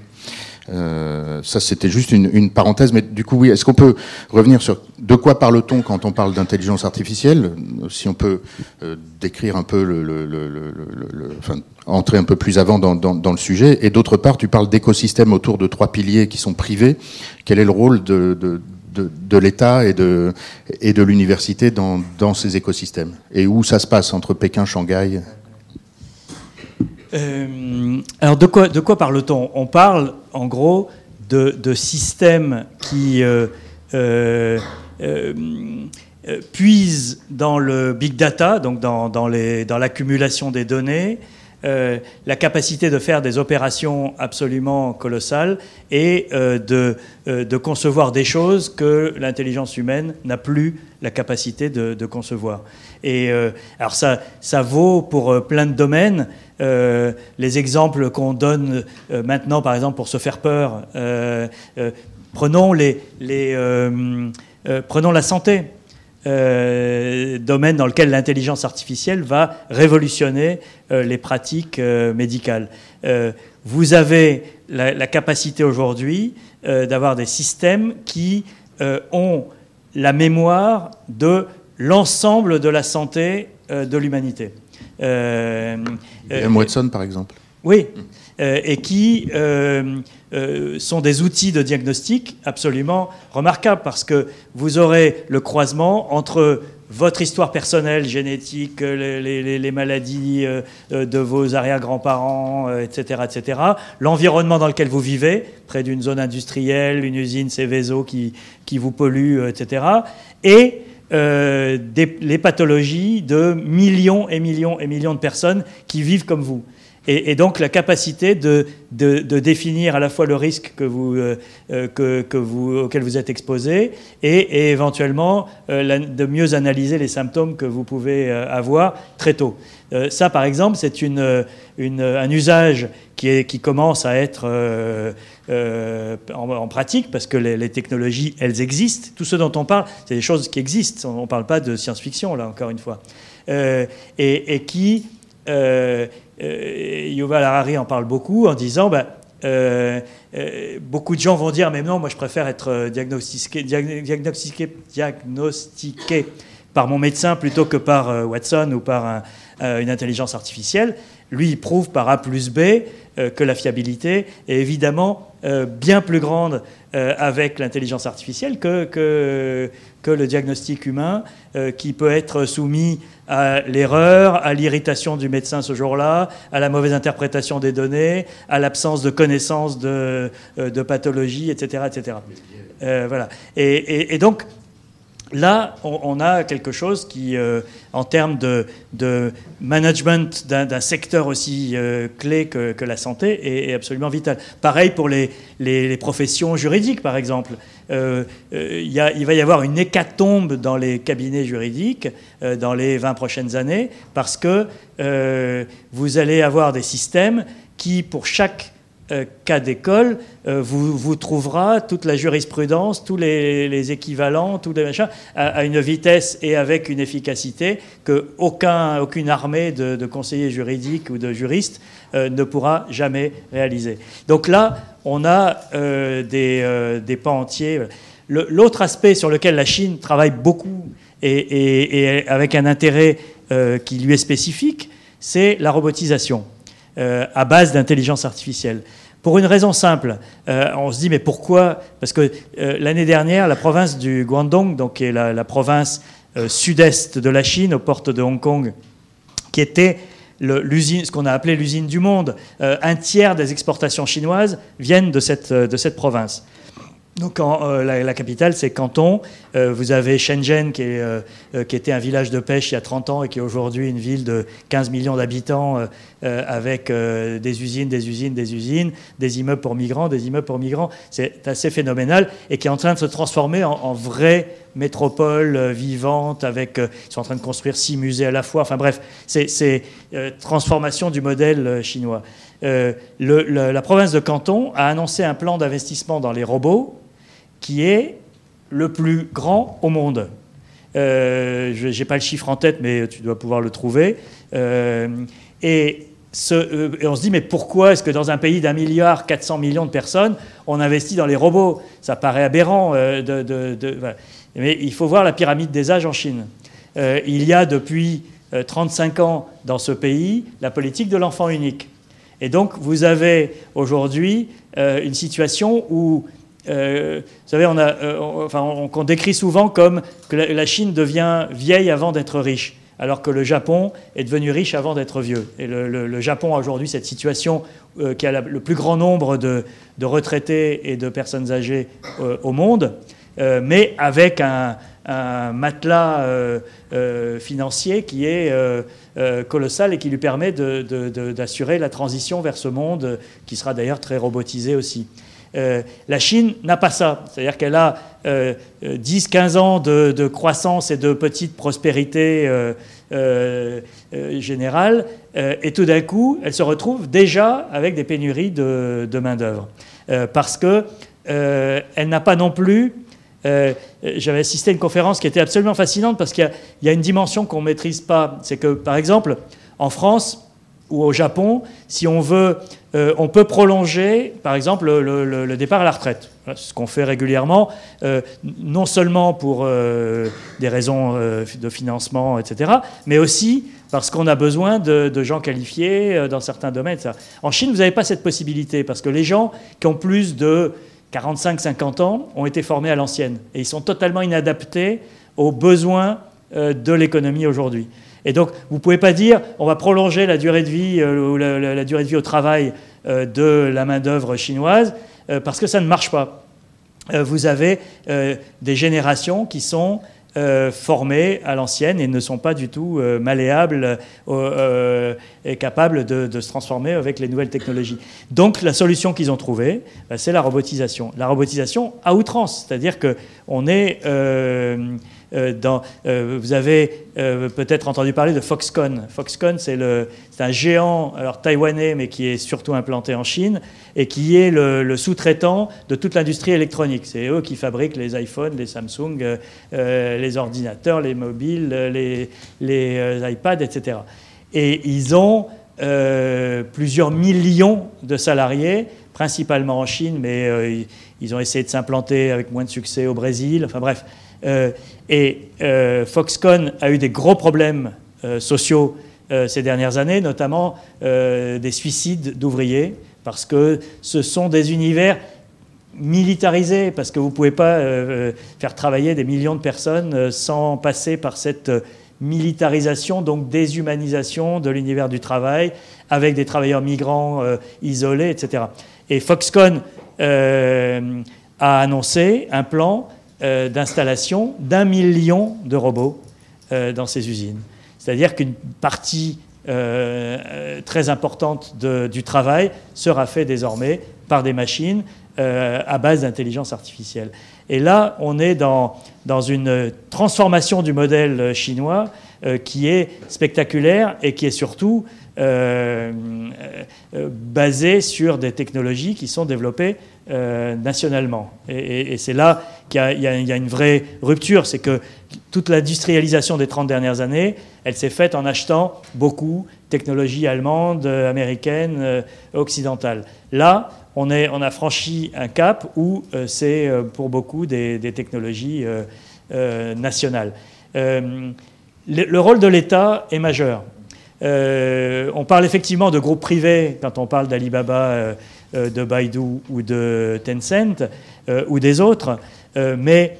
Euh, ça, c'était juste une, une, parenthèse, mais du coup, oui, est-ce qu'on peut revenir sur de quoi parle-t-on quand on parle d'intelligence artificielle? Si on peut euh, décrire un peu le, le, le, le, enfin, entrer un peu plus avant dans, dans, dans le sujet. Et d'autre part, tu parles d'écosystèmes autour de trois piliers qui sont privés. Quel est le rôle de, de de, de l'État et de, et de l'université dans, dans, ces écosystèmes? Et où ça se passe entre Pékin, Shanghai? Euh, alors de quoi, parle-t-on? On parle en gros de, systèmes qui euh, euh, puisent dans le big data, donc dans l'accumulation des données, la capacité de faire des opérations absolument colossales et de, de, concevoir des choses que l'intelligence humaine n'a plus la capacité de, concevoir. Et alors ça, ça vaut pour plein de domaines. Euh, les exemples qu'on donne euh, maintenant, par exemple, pour se faire peur. Euh, prenons, les, prenons la santé. Domaine dans lequel l'intelligence artificielle va révolutionner les pratiques médicales. vous avez la, la capacité aujourd'hui d'avoir des systèmes qui ont la mémoire de l'ensemble de la santé de l'humanité. Euh, euh Watson, par exemple. Oui, euh, et qui euh, sont des outils de diagnostic absolument remarquables parce que vous aurez le croisement entre votre histoire personnelle, génétique, les, maladies de vos arrière-grands-parents, etc., etc., l'environnement dans lequel vous vivez, près d'une zone industrielle, une usine Céveso qui, qui vous pollue, etc., et euh, les pathologies de millions et millions et millions de personnes qui vivent comme vous. Et, donc la capacité de, de, définir à la fois le risque que vous, euh, euh, que, que, vous, auquel vous êtes exposé et, éventuellement de mieux analyser les symptômes que vous pouvez avoir très tôt. ça, par exemple, c'est une, un usage qui, commence à être euh, en, pratique, parce que les, technologies, elles existent. Tout ce dont on parle, c'est des choses qui existent. On ne parle pas de science-fiction, là, encore une fois. Euh, et, qui, euh, Yuval Harari en parle beaucoup en disant, bah, beaucoup de gens vont dire, mais non, moi je préfère être diagnostiqué, par mon médecin plutôt que par Watson ou par une intelligence artificielle. Lui, il prouve par A plus B que la fiabilité est évidemment euh, bien plus grande euh, avec l'intelligence artificielle que, que, le diagnostic humain, euh, qui peut être soumis à l'erreur, à l'irritation du médecin ce jour-là, à la mauvaise interprétation des données, à l'absence de connaissance de, de pathologie, etc. etc. voilà. Et, et donc, Là, on, a quelque chose qui, euh, en termes de, management d'un secteur aussi euh, clé que, la santé, est, absolument vital. Pareil pour les, professions juridiques, par exemple. Euh, il va y avoir une hécatombe dans les cabinets juridiques dans les 20 prochaines années, parce que vous allez avoir des systèmes qui, pour chaque euh, cas d'école euh, vous, vous trouvera toute la jurisprudence, tous les, équivalents, tous les machins, à, une vitesse et avec une efficacité que aucun, aucune armée de, conseillers juridiques ou de juristes euh, ne pourra jamais réaliser. Donc là, on a des, des, pans entiers. L'autre aspect sur lequel la Chine travaille beaucoup et avec un intérêt qui lui est spécifique, c'est la robotisation à base d'intelligence artificielle. Pour une raison simple, on se dit mais pourquoi? Parce que l'année dernière, la province du Guangdong, donc qui est la, province sud-est de la Chine, aux portes de Hong Kong, qui était l'usine, ce qu'on a appelé l'usine du monde. Euh, un tiers des exportations chinoises viennent de cette, de cette province. Donc euh, la, capitale, c'est Canton. Euh, vous avez Shenzhen, qui, est, qui, était un village de pêche il y a 30 ans et qui est aujourd'hui une ville de 15 millions d'habitants avec des usines, des usines, des usines, des immeubles pour migrants, des immeubles pour migrants. C'est assez phénoménal et qui est en train de se transformer en, en vrai métropole euh, vivante, euh, ils sont en train de construire six musées à la fois. Enfin bref, c'est euh, transformation du modèle chinois. la province de Canton a annoncé un plan d'investissement dans les robots qui est le plus grand au monde. je n'ai pas le chiffre en tête, mais tu dois pouvoir le trouver. et, on se dit, mais pourquoi est-ce que dans un pays d'un milliard 400 millions de personnes, on investit dans les robots? Ça paraît aberrant. mais il faut voir la pyramide des âges en Chine. Euh, il y a depuis 35 euh, ans dans ce pays la politique de l'enfant unique. Et donc vous avez aujourd'hui euh, une situation où, vous savez, enfin, on, décrit souvent comme que la, Chine devient vieille avant d'être riche alors que le Japon est devenu riche avant d'être vieux. Et le, Japon a aujourd'hui cette situation qui a le plus grand nombre de, retraités et de personnes âgées au monde. Euh, mais avec un, matelas euh, euh, financier qui est colossal et qui lui permet d'assurer la transition vers ce monde qui sera d'ailleurs très robotisé aussi. La Chine n'a pas ça, c'est-à-dire qu'elle a 10-15 ans de, croissance et de petite prospérité générale, et tout d'un coup, elle se retrouve déjà avec des pénuries de, main-d'œuvre, parce qu'elle n'a pas non plus euh, j'avais assisté à une conférence qui était absolument fascinante parce qu'il y, a une dimension qu'on ne maîtrise pas. C'est que, par exemple, en France ou au Japon, si on veut, euh, on peut prolonger, par exemple, le, départ à la retraite. Ce qu'on fait régulièrement, euh, non seulement pour des raisons de financement, etc., mais aussi parce qu'on a besoin de, de gens qualifiés dans certains domaines. En Chine, vous n'avez pas cette possibilité, parce que les gens qui ont plus de 45-50 ans, ont été formés à l'ancienne. Et ils sont totalement inadaptés aux besoins euh, de l'économie aujourd'hui. Et donc, vous ne pouvez pas dire on va prolonger la durée de vie euh, la, durée de vie au travail euh, de la main-d'œuvre chinoise parce que ça ne marche pas. vous avez des générations qui sont euh, formés à l'ancienne et ne sont pas du tout euh, malléables euh, et capables de, se transformer avec les nouvelles technologies. Donc la solution qu'ils ont trouvée, bah, c'est la robotisation. La robotisation à outrance, c'est-à-dire qu'on est euh, euh, vous avez euh, peut-être entendu parler de Foxconn. Foxconn, c'est un géant alors, taïwanais, mais qui est surtout implanté en Chine, et qui est le, sous-traitant de toute l'industrie électronique. C'est eux qui fabriquent les iPhones, les Samsung, les ordinateurs, les mobiles, les, les iPads, etc. Et ils ont plusieurs millions de salariés, principalement en Chine, mais ils ont essayé de s'implanter avec moins de succès au Brésil. Enfin bref. Euh, et euh, Foxconn a eu des gros problèmes euh, sociaux ces dernières années, notamment des suicides d'ouvriers, parce que ce sont des univers militarisés, parce que vous ne pouvez pas faire travailler des millions de personnes sans passer par cette militarisation, donc déshumanisation de l'univers du travail, avec des travailleurs migrants isolés, etc. Et Foxconn a annoncé un plan euh, d'installation d'un million de robots euh, dans ces usines. C'est-à-dire qu'une partie euh, très importante du travail sera fait désormais par des machines à base d'intelligence artificielle. Et là, on est dans, dans une transformation du modèle chinois qui est spectaculaire et qui est surtout euh, basée sur des technologies qui sont développées nationalement. Et, c'est là qu'il y, a une vraie rupture, c'est que toute l'industrialisation des 30 dernières années, elle s'est faite en achetant beaucoup de technologies allemandes, américaines, euh, occidentales. Là, on, a franchi un cap où euh, c'est pour beaucoup des, technologies nationales. le, rôle de l'État est majeur. on parle effectivement de groupes privés quand on parle d'Alibaba, de Baidu ou de Tencent ou des autres, mais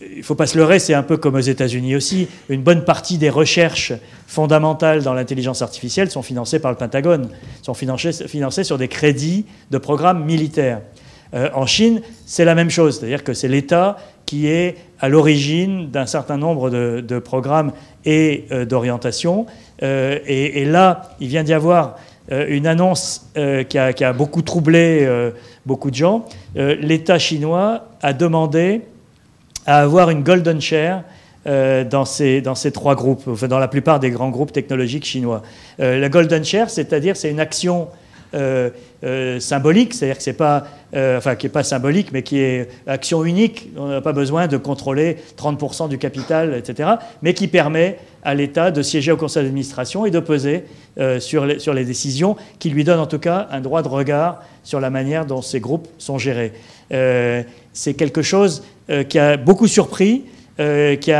il ne faut pas se leurrer, c'est un peu comme aux États-Unis aussi. Une bonne partie des recherches fondamentales dans l'intelligence artificielle sont financées par le Pentagone, sont financées, sur des crédits de programmes militaires. Euh, en Chine, c'est la même chose, c'est-à-dire que c'est l'État qui est à l'origine d'un certain nombre de, programmes et euh, d'orientations. Euh, et, là, il vient d'y avoir une annonce qui a, qui, a, beaucoup troublé beaucoup de gens. L'État chinois a demandé à avoir une golden share euh, dans, ces, dans ces trois groupes, enfin, dans la plupart des grands groupes technologiques chinois. Euh, la golden share, c'est-à-dire c'est une action euh, symbolique, c'est-à-dire que c'est pas, enfin qui n'est pas symbolique, mais qui est action unique. On n'a pas besoin de contrôler 30% du capital, etc., mais qui permet à l'État de siéger au conseil d'administration et de peser sur, les, décisions, qui lui donnent en tout cas un droit de regard sur la manière dont ces groupes sont gérés. c'est quelque chose euh, qui a beaucoup surpris, euh, qui,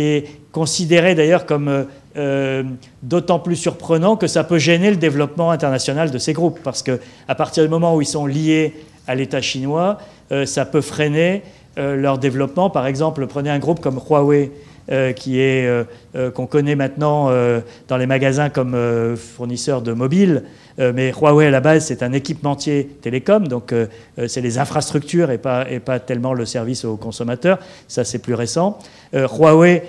est considéré d'ailleurs comme euh, d'autant plus surprenant que ça peut gêner le développement international de ces groupes, parce qu'à partir du moment où ils sont liés à l'État chinois, ça peut freiner leur développement. Par exemple, prenez un groupe comme Huawei, qui est qu'on connaît maintenant dans les magasins comme fournisseur de mobiles. Euh, mais Huawei, à la base, c'est un équipementier télécom, donc euh, euh, c'est les infrastructures et pas, et pas tellement le service aux consommateurs. Ça, c'est plus récent. Huawei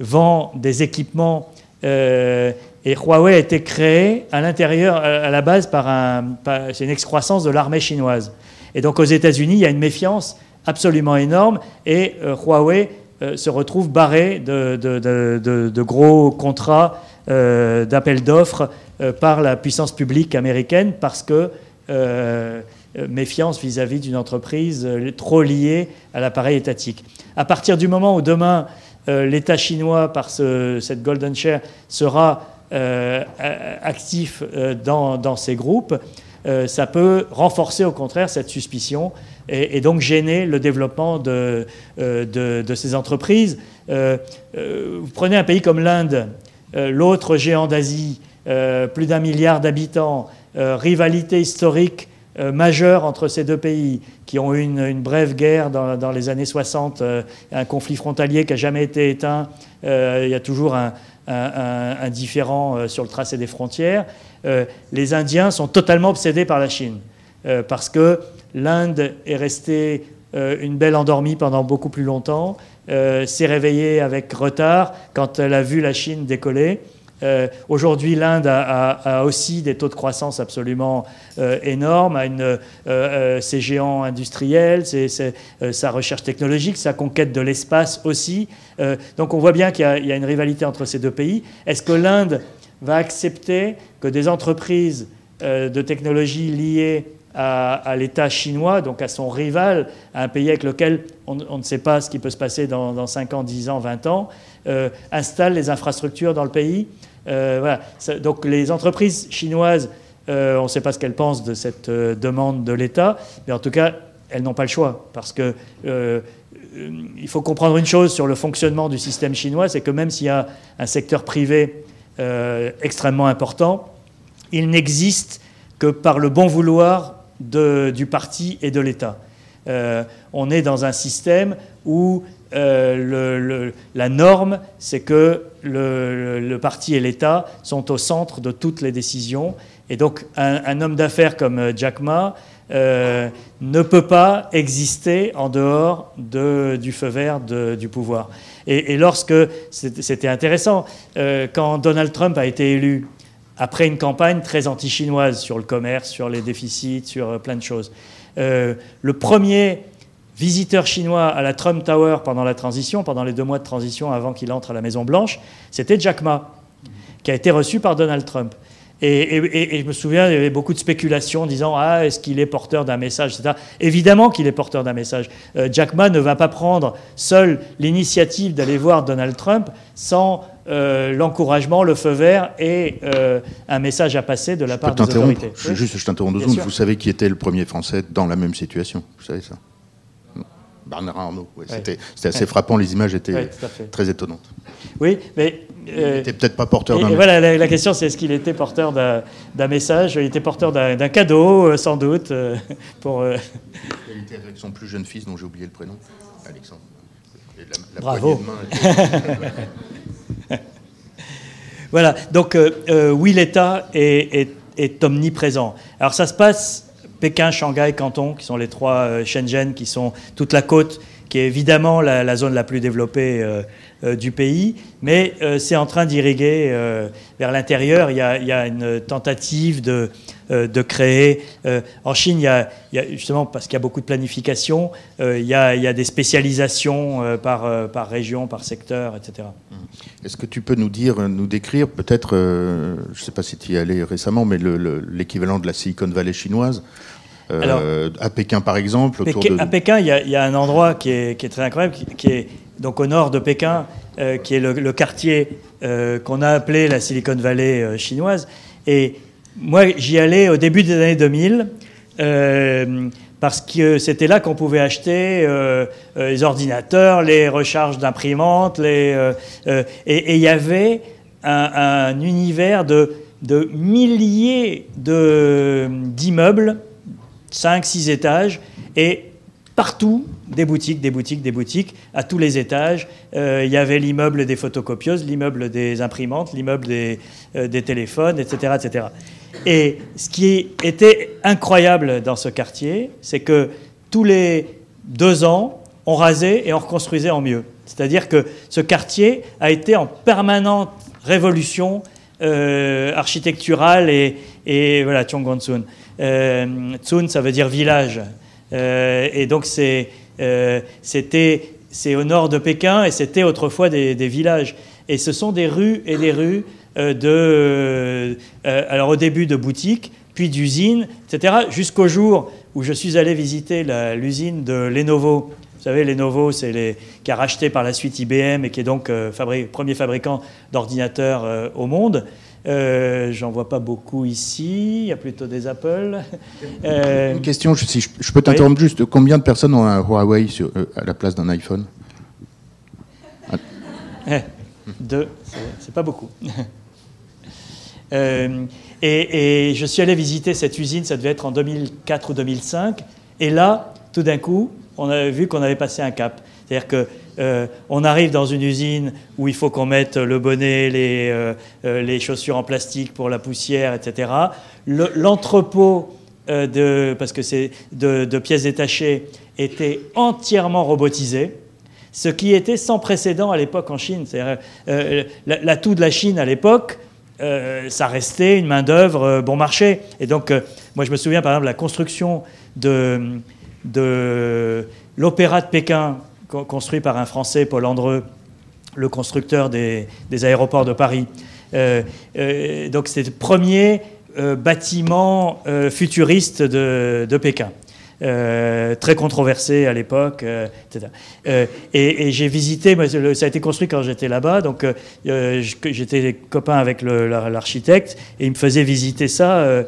vend des équipements et Huawei a été créé à l'intérieur, à la base, par un, une excroissance de l'armée chinoise. Et donc aux États-Unis, il y a une méfiance absolument énorme et Huawei se retrouve barré de, gros contrats d'appel d'offres euh, par la puissance publique américaine parce que euh, méfiance vis-à-vis d'une entreprise euh, trop liée à l'appareil étatique. À partir du moment où demain l'État chinois, par cette Golden Share, sera actif dans, ces groupes, ça peut renforcer au contraire cette suspicion et, donc gêner le développement de, de ces entreprises. vous prenez un pays comme l'Inde, l'autre géant d'Asie, euh, plus d'un milliard d'habitants, euh, rivalité historique euh, entre ces deux pays, qui ont eu une, brève guerre dans, les années 60, un conflit frontalier qui n'a jamais été éteint, il y a toujours un, différent sur le tracé des frontières. les Indiens sont totalement obsédés par la Chine, parce que l'Inde est restée une belle endormie pendant beaucoup plus longtemps, s'est réveillée avec retard quand elle a vu la Chine décoller. Euh, aujourd'hui, l'Inde a, aussi des taux de croissance absolument euh, énormes, a euh, ses géants industriels, sa recherche technologique, sa conquête de l'espace aussi. donc on voit bien qu'il y, a une rivalité entre ces deux pays. Est-ce que l'Inde va accepter que des entreprises de technologie liées à, l'État chinois, donc à son rival, à un pays avec lequel on, ne sait pas ce qui peut se passer dans, dans 5 ans, 10 ans, 20 ans, installent les infrastructures dans le pays? Voilà. Donc les entreprises chinoises, euh, on ne sait pas ce qu'elles pensent de cette euh, demande de l'État, mais en tout cas, elles n'ont pas le choix. Parce que il faut comprendre une chose sur le fonctionnement du système chinois, c'est que même s'il y a un secteur privé extrêmement important, il n'existe que par le bon vouloir du parti et de l'État. on est dans un système où euh, la norme, c'est que le, parti et l'État sont au centre de toutes les décisions. Et donc, un, homme d'affaires comme euh, Jack Ma euh, ne peut pas exister en dehors du feu vert du pouvoir. Et, lorsque, c'était intéressant, quand Donald Trump a été élu, après une campagne très anti-chinoise sur le commerce, sur les déficits, sur plein de choses, le premier visiteur chinois à la Trump Tower pendant la transition, pendant les deux mois de transition avant qu'il entre à la Maison Blanche, c'était Jack Ma, qui a été reçu par Donald Trump. Et, je me souviens, il y avait beaucoup de spéculations disant Ah, est-ce qu'il est porteur d'un message, etc. Évidemment qu'il est porteur d'un message. Euh, Jack Ma ne va pas prendre seul l'initiative d'aller voir Donald Trump sans euh, l'encouragement, le feu vert et euh, un message à passer de la part des autorités. juste, je t'interromps deux secondes. Vous savez qui était le premier Français dans la même situation Vous savez ça Bernard Arnault. C'était assez frappant, les images étaient très étonnantes. Oui, mais. il n'était peut-être pas porteur d'un. Voilà, la, question, c'est est-ce qu'il était porteur d'un message? Il était porteur d'un cadeau, sans doute, pour. Il était avec son plus jeune fils, dont j'ai oublié le prénom, Alexandre. Bravo. voilà, donc euh, oui, l'État est, omniprésent. Alors ça se passe Pékin, Shanghai, Canton, qui sont les trois euh, Shenzhen, qui sont toute la côte, qui est évidemment la, zone la plus développée euh, du pays, mais c'est en train d'irriguer vers l'intérieur. Il, y a une tentative de euh, de créer. Euh, en Chine, il y, a, justement, parce qu'il y a beaucoup de planification, euh, il y a, des spécialisations par, par région, par secteur, etc. Mmh. Est-ce que tu peux nous dire, nous décrire peut-être, je ne sais pas si tu y es allé récemment, mais l'équivalent de la Silicon Valley chinoise à Pékin, par exemple À Pékin, il y, a, un endroit qui est, très incroyable, qui, est donc au nord de Pékin, qui est le, quartier qu'on a appelé la Silicon Valley chinoise. Et moi, j'y allais au début des années 2000. Euh, parce que c'était là qu'on pouvait acheter euh, euh, les ordinateurs, les recharges d'imprimantes, les, et il y avait un, univers de, de milliers d'immeubles, 5-6 étages, et partout des boutiques, des boutiques, des boutiques, à tous les étages. il y avait l'immeuble des photocopieuses, l'immeuble des imprimantes, l'immeuble des, des, téléphones, etc., etc. Et ce qui était incroyable dans ce quartier, c'est que tous les deux ans, on rasait et on reconstruisait en mieux. C'est-à-dire que ce quartier a été en permanente révolution euh, architecturale et, voilà, Chonggonsun. Euh, Tsun, ça veut dire village. Euh, et donc euh, c'était c'est au nord de Pékin et c'était autrefois des, des, villages. Et ce sont des rues et des rues euh, de, euh, alors au début de boutiques, puis d'usines, etc., jusqu'au jour où je suis allé visiter l'usine de Lenovo. Vous savez, Lenovo, c'est les, qui a racheté par la suite IBM et qui est donc euh, premier fabricant d'ordinateurs au monde. J'en vois pas beaucoup ici, il y a plutôt des Apple. Une question, si je, peux t'interrompre juste, combien de personnes ont un Huawei sur, à la place d'un iPhone Deux, c'est pas beaucoup. Euh, et, je suis allé visiter cette usine, ça devait être en 2004 ou 2005. Et là, tout d'un coup, on a vu qu'on avait passé un cap. C'est-à-dire qu'on euh, arrive dans une usine où il faut qu'on mette le bonnet, les, euh, les, chaussures en plastique pour la poussière, etc. L'entrepôt de, parce que c'est de, pièces détachées était entièrement robotisé ce qui était sans précédent à l'époque en Chine. L'atout de la Chine à l'époque, euh, ça restait une main-d'œuvre euh, bon marché. Et donc, euh, moi, je me souviens par exemple la construction de, de l'Opéra de Pékin, construit par un Français, Paul Andreu, le constructeur des, aéroports de Paris. donc, c'était le premier bâtiment futuriste de Pékin. Euh, très controversé à l'époque, euh, etc. Euh, et, j'ai visité, ça a été construit quand j'étais là-bas, donc j'étais copain avec l'architecte et il me faisait visiter ça.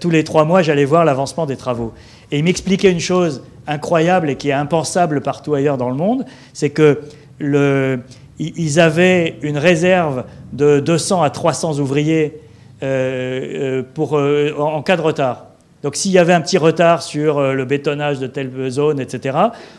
tous les trois mois, j'allais voir l'avancement des travaux. Et il m'expliquait une chose incroyable et qui est impensable partout ailleurs dans le monde, c'est que ils avaient une réserve de 200 à 300 ouvriers pour, en cas de retard. Donc s'il y avait un petit retard sur euh, le bétonnage de telle zone, etc.,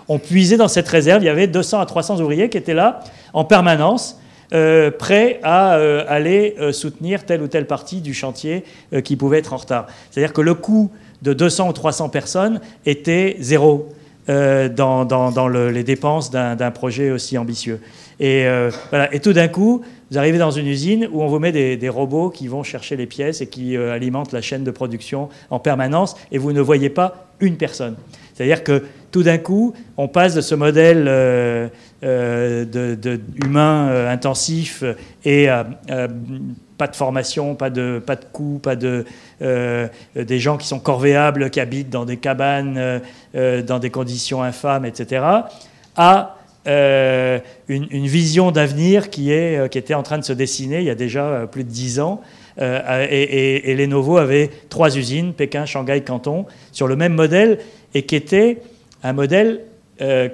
on puisait dans cette réserve. Il y avait 200 à 300 ouvriers qui étaient là en permanence, euh, prêts à euh, aller soutenir telle ou telle partie du chantier qui pouvait être en retard. C'est-à-dire que le coût de 200 ou 300 personnes était zéro dans, les dépenses d'un projet aussi ambitieux. Et, voilà. et tout d'un coup, vous arrivez dans une usine où on vous met des, robots qui vont chercher les pièces et qui euh, alimentent la chaîne de production en permanence et vous ne voyez pas une personne. C'est-à-dire que tout d'un coup, on passe de ce modèle euh, euh, de, humain intensif et pas de formation, pas de, pas de pas de, des gens qui sont corvéables, qui habitent dans des cabanes, dans des conditions infâmes, etc., à euh, une, vision d'avenir qui, est, euh, qui était en train de se dessiner il y a déjà euh, plus de dix ans. et, et, Lenovo avait trois usines, Pékin, Shanghai, Canton, sur le même modèle, et qui était un modèle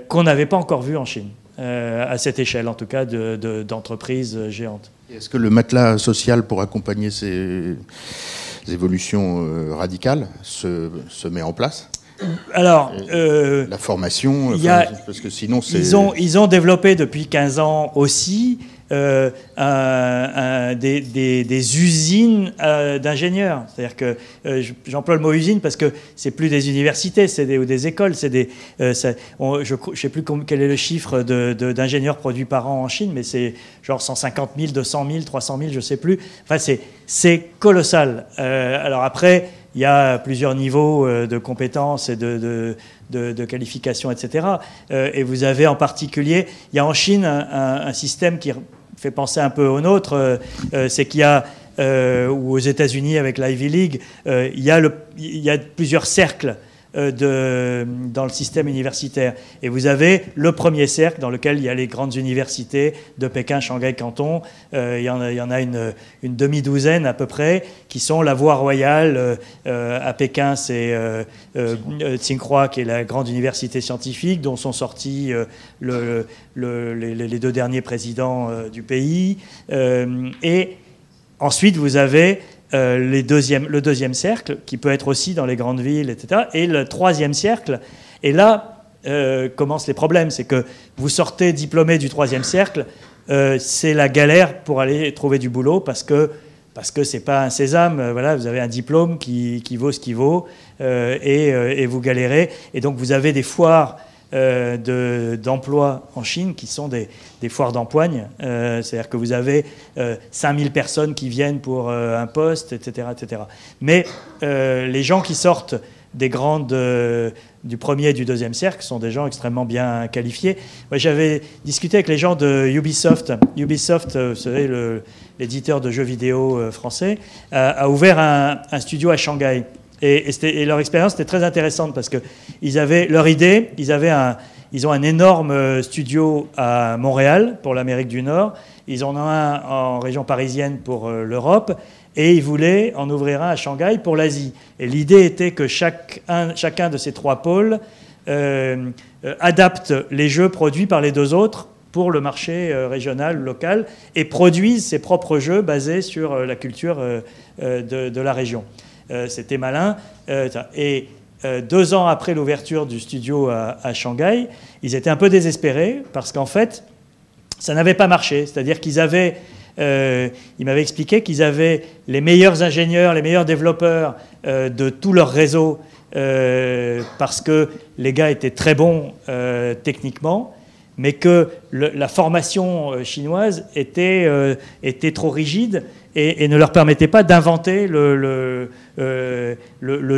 qu'on n'avait pas encore vu en Chine, à cette échelle en tout cas d'entreprises géantes. Est-ce que le matelas social pour accompagner ces évolutions radicales se, se met en place? Alors, euh, la formation, parce que sinon c'est. Ils ont, ils ont développé depuis 15 ans aussi euh, des, usines euh, d'ingénieurs. C'est-à-dire que j'emploie le mot usine parce que c'est plus des universités, c'est des, ou des écoles. Des, je ne sais plus quel est le chiffre d'ingénieurs produits par an en Chine, mais c'est genre 150 000, 200 000, 300 000, je ne sais plus. Enfin, c'est colossal. alors après il y a plusieurs niveaux euh, de compétences et de, qualifications, etc. Euh, et vous avez en particulier, il y a en Chine un, système qui fait penser un peu au nôtre, euh, c'est qu'il y a, ou aux États-Unis avec l'Ivy League, il y, a il y a plusieurs cercles euh, de, dans le système universitaire. Et vous avez le premier cercle dans lequel il y a les grandes universités de Pékin, Shanghai, Canton. Euh, il, y en a, une, demi-douzaine à peu près qui sont la voie royale. Euh, à Pékin, c'est Tsinghua qui est la grande université scientifique dont sont sortis le, les, les, deux derniers présidents du pays. et ensuite, vous avez euh, les le deuxième cercle, qui peut être aussi dans les grandes villes, etc. Et le troisième cercle. Et là euh, commencent les problèmes. C'est que vous sortez diplômé du troisième cercle, euh, c'est la galère pour aller trouver du boulot parce que parce que c'est pas un sésame. Voilà, vous avez un diplôme qui, qui vaut ce qu'il vaut et, et, vous galérez. Et donc vous avez des foires euh, d'emplois en Chine qui sont des, foires d'empoigne. Euh, c'est-à-dire que vous avez 5000 euh, personnes qui viennent pour un poste, etc. etc. Mais les gens qui sortent des grandes du premier et du deuxième cercle sont des gens extrêmement bien qualifiés. J'avais discuté avec les gens de Ubisoft. Ubisoft, vous savez, l'éditeur de jeux vidéo français, a, ouvert un, studio à Shanghai. Et, leur expérience était très intéressante parce que ils avaient leur idée, ils avaient un, ils ont un énorme euh, studio à Montréal pour l'Amérique du Nord, ils en ont un en région parisienne pour euh, l'Europe, et ils voulaient en ouvrir un à Shanghai pour l'Asie. Et l'idée était que chacun de ces trois pôles euh, adapte les jeux produits par les deux autres pour le marché régional, local, et produise ses propres jeux basés sur la culture de la région. Euh, c'était malin. Euh, et euh, deux ans après l'ouverture du studio à, Shanghai, ils étaient un peu désespérés parce qu'en fait, ça n'avait pas marché. C'est-à-dire qu'ils avaient, ils m'avaient expliqué qu'ils avaient les meilleurs ingénieurs, les meilleurs développeurs de tout leur réseau parce que les gars étaient très bons techniquement, mais que la formation chinoise était, était trop rigide et, ne leur permettait pas d'inventer le, euh,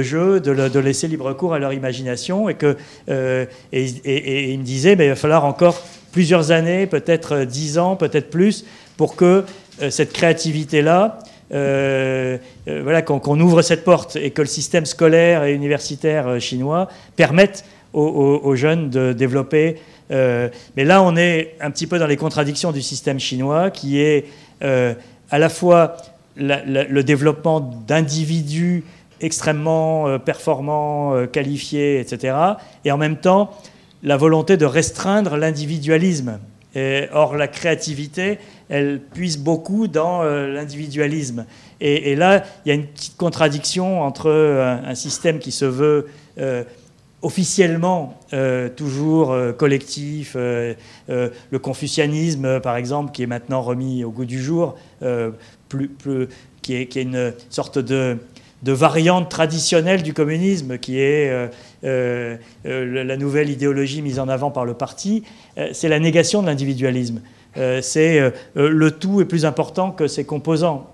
jeu, de, laisser libre cours à leur imagination. Et, que, euh, me disait, mais il va falloir encore plusieurs années, peut-être dix ans, peut-être plus, pour que euh, cette créativité-là, voilà, qu'on ouvre cette porte et que le système scolaire et universitaire chinois permette aux, jeunes de développer. mais là, on est un petit peu dans les contradictions du système chinois qui est à la fois le développement d'individus extrêmement euh, performants, euh, qualifiés, etc., et en même temps la volonté de restreindre l'individualisme. Or, la créativité, elle puise beaucoup dans euh, l'individualisme. Et, là, il y a une petite contradiction entre un, système qui se veut officiellement toujours collectif, le confucianisme par exemple, qui est maintenant remis au goût du jour, plus, qui, est, une sorte de, variante traditionnelle du communisme, qui est euh, euh, euh, la nouvelle idéologie mise en avant par le parti, c'est la négation de l'individualisme. C'est le tout est plus important que ses composants.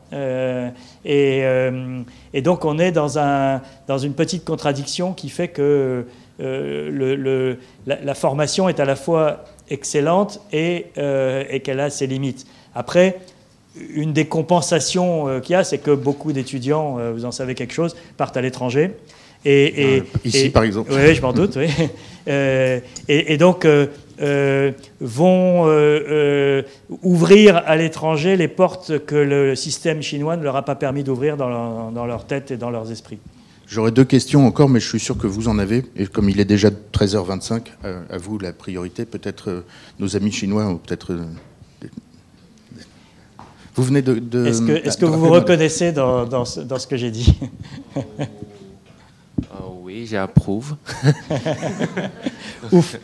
Et, donc on est dans, un, dans une petite contradiction qui fait que le, la, formation est à la fois excellente et, et qu'elle a ses limites. Après, une des compensations euh, qu'il y a, c'est que beaucoup d'étudiants, euh, vous en savez quelque chose, partent à l'étranger. Et, Ici, par exemple. Oui, je m'en doute. Oui. Euh, et, donc vont ouvrir à l'étranger les portes que le système chinois ne leur a pas permis d'ouvrir dans, dans, leur tête et dans leurs esprits. J'aurais deux questions encore, mais je suis sûr que vous en avez. Et comme il est déjà 13h25, à vous la priorité. Peut-être nos amis chinois ou peut-être vous venez de. est-ce que, vous vous reconnaissez dans, dans, ce, dans ce, que j'ai dit? Oui, j'approuve. Ouf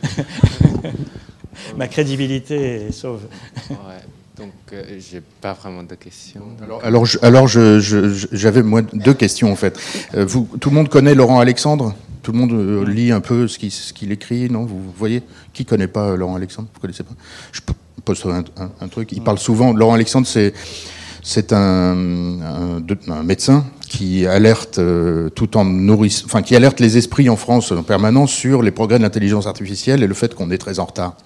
Ma crédibilité est sauve. Ouais. Donc, euh, j'ai pas vraiment de questions. Alors, alors, j'avais moi deux questions en fait. Euh, vous, tout le monde connaît Laurent Alexandre? Tout le monde euh, lit un peu ce qu'il ce qu'il écrit, non? Vous voyez? Qui connaît pas Laurent Alexandre? Vous connaissez pas? Je pose un, truc. Il parle souvent. Laurent Alexandre, c'est c'est un, un, médecin qui alerte euh, tout en nourrissant, enfin qui alerte les esprits en France en permanence sur les progrès de l'intelligence artificielle et le fait qu'on est très en retard.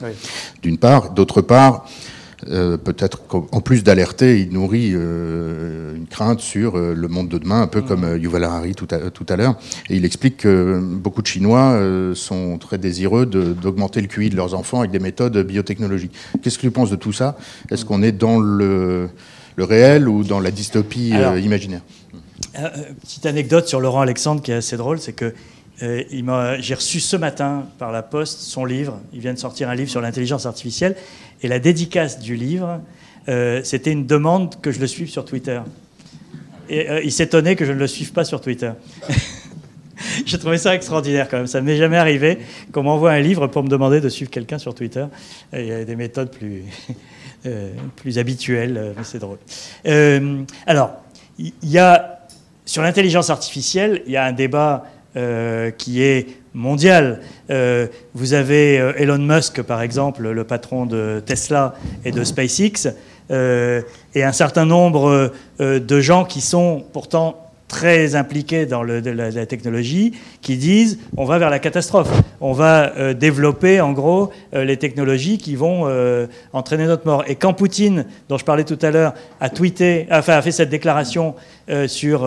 D'une part, d'autre part, euh, peut-être qu'en plus d'alerter, il nourrit euh, une crainte sur euh, le monde de demain, un peu comme Yuval Harari tout à, tout à l'heure. Et il explique que beaucoup de Chinois sont très désireux d'augmenter le QI de leurs enfants avec des méthodes biotechnologiques. Qu'est-ce que tu penses de tout ça? Est-ce qu'on est dans le, le, réel ou dans la dystopie imaginaire? Petite anecdote sur Laurent Alexandre qui est assez drôle, c'est que j'ai reçu ce matin par la poste son livre. Il vient de sortir un livre sur l'intelligence artificielle. Et la dédicace du livre, euh, c'était une demande que je le suive sur Twitter. Et euh, il s'étonnait que je ne le suive pas sur Twitter. J'ai trouvé ça extraordinaire quand même. Ça ne m'est jamais arrivé qu'on m'envoie un livre pour me demander de suivre quelqu'un sur Twitter. il y a des méthodes plus, euh, plus habituelles, mais c'est drôle. alors, il y a, sur l'intelligence artificielle, il y a un débat qui est mondiale. Euh, vous avez euh, Elon Musk, par exemple, le patron de Tesla et de SpaceX, euh, et un certain nombre de gens qui sont pourtant très impliqués dans la, technologie, qui disent on va vers la catastrophe. On va développer, en gros, les technologies qui vont entraîner notre mort. Et quand Poutine, dont je parlais tout à l'heure, a tweeté, enfin a fait cette déclaration sur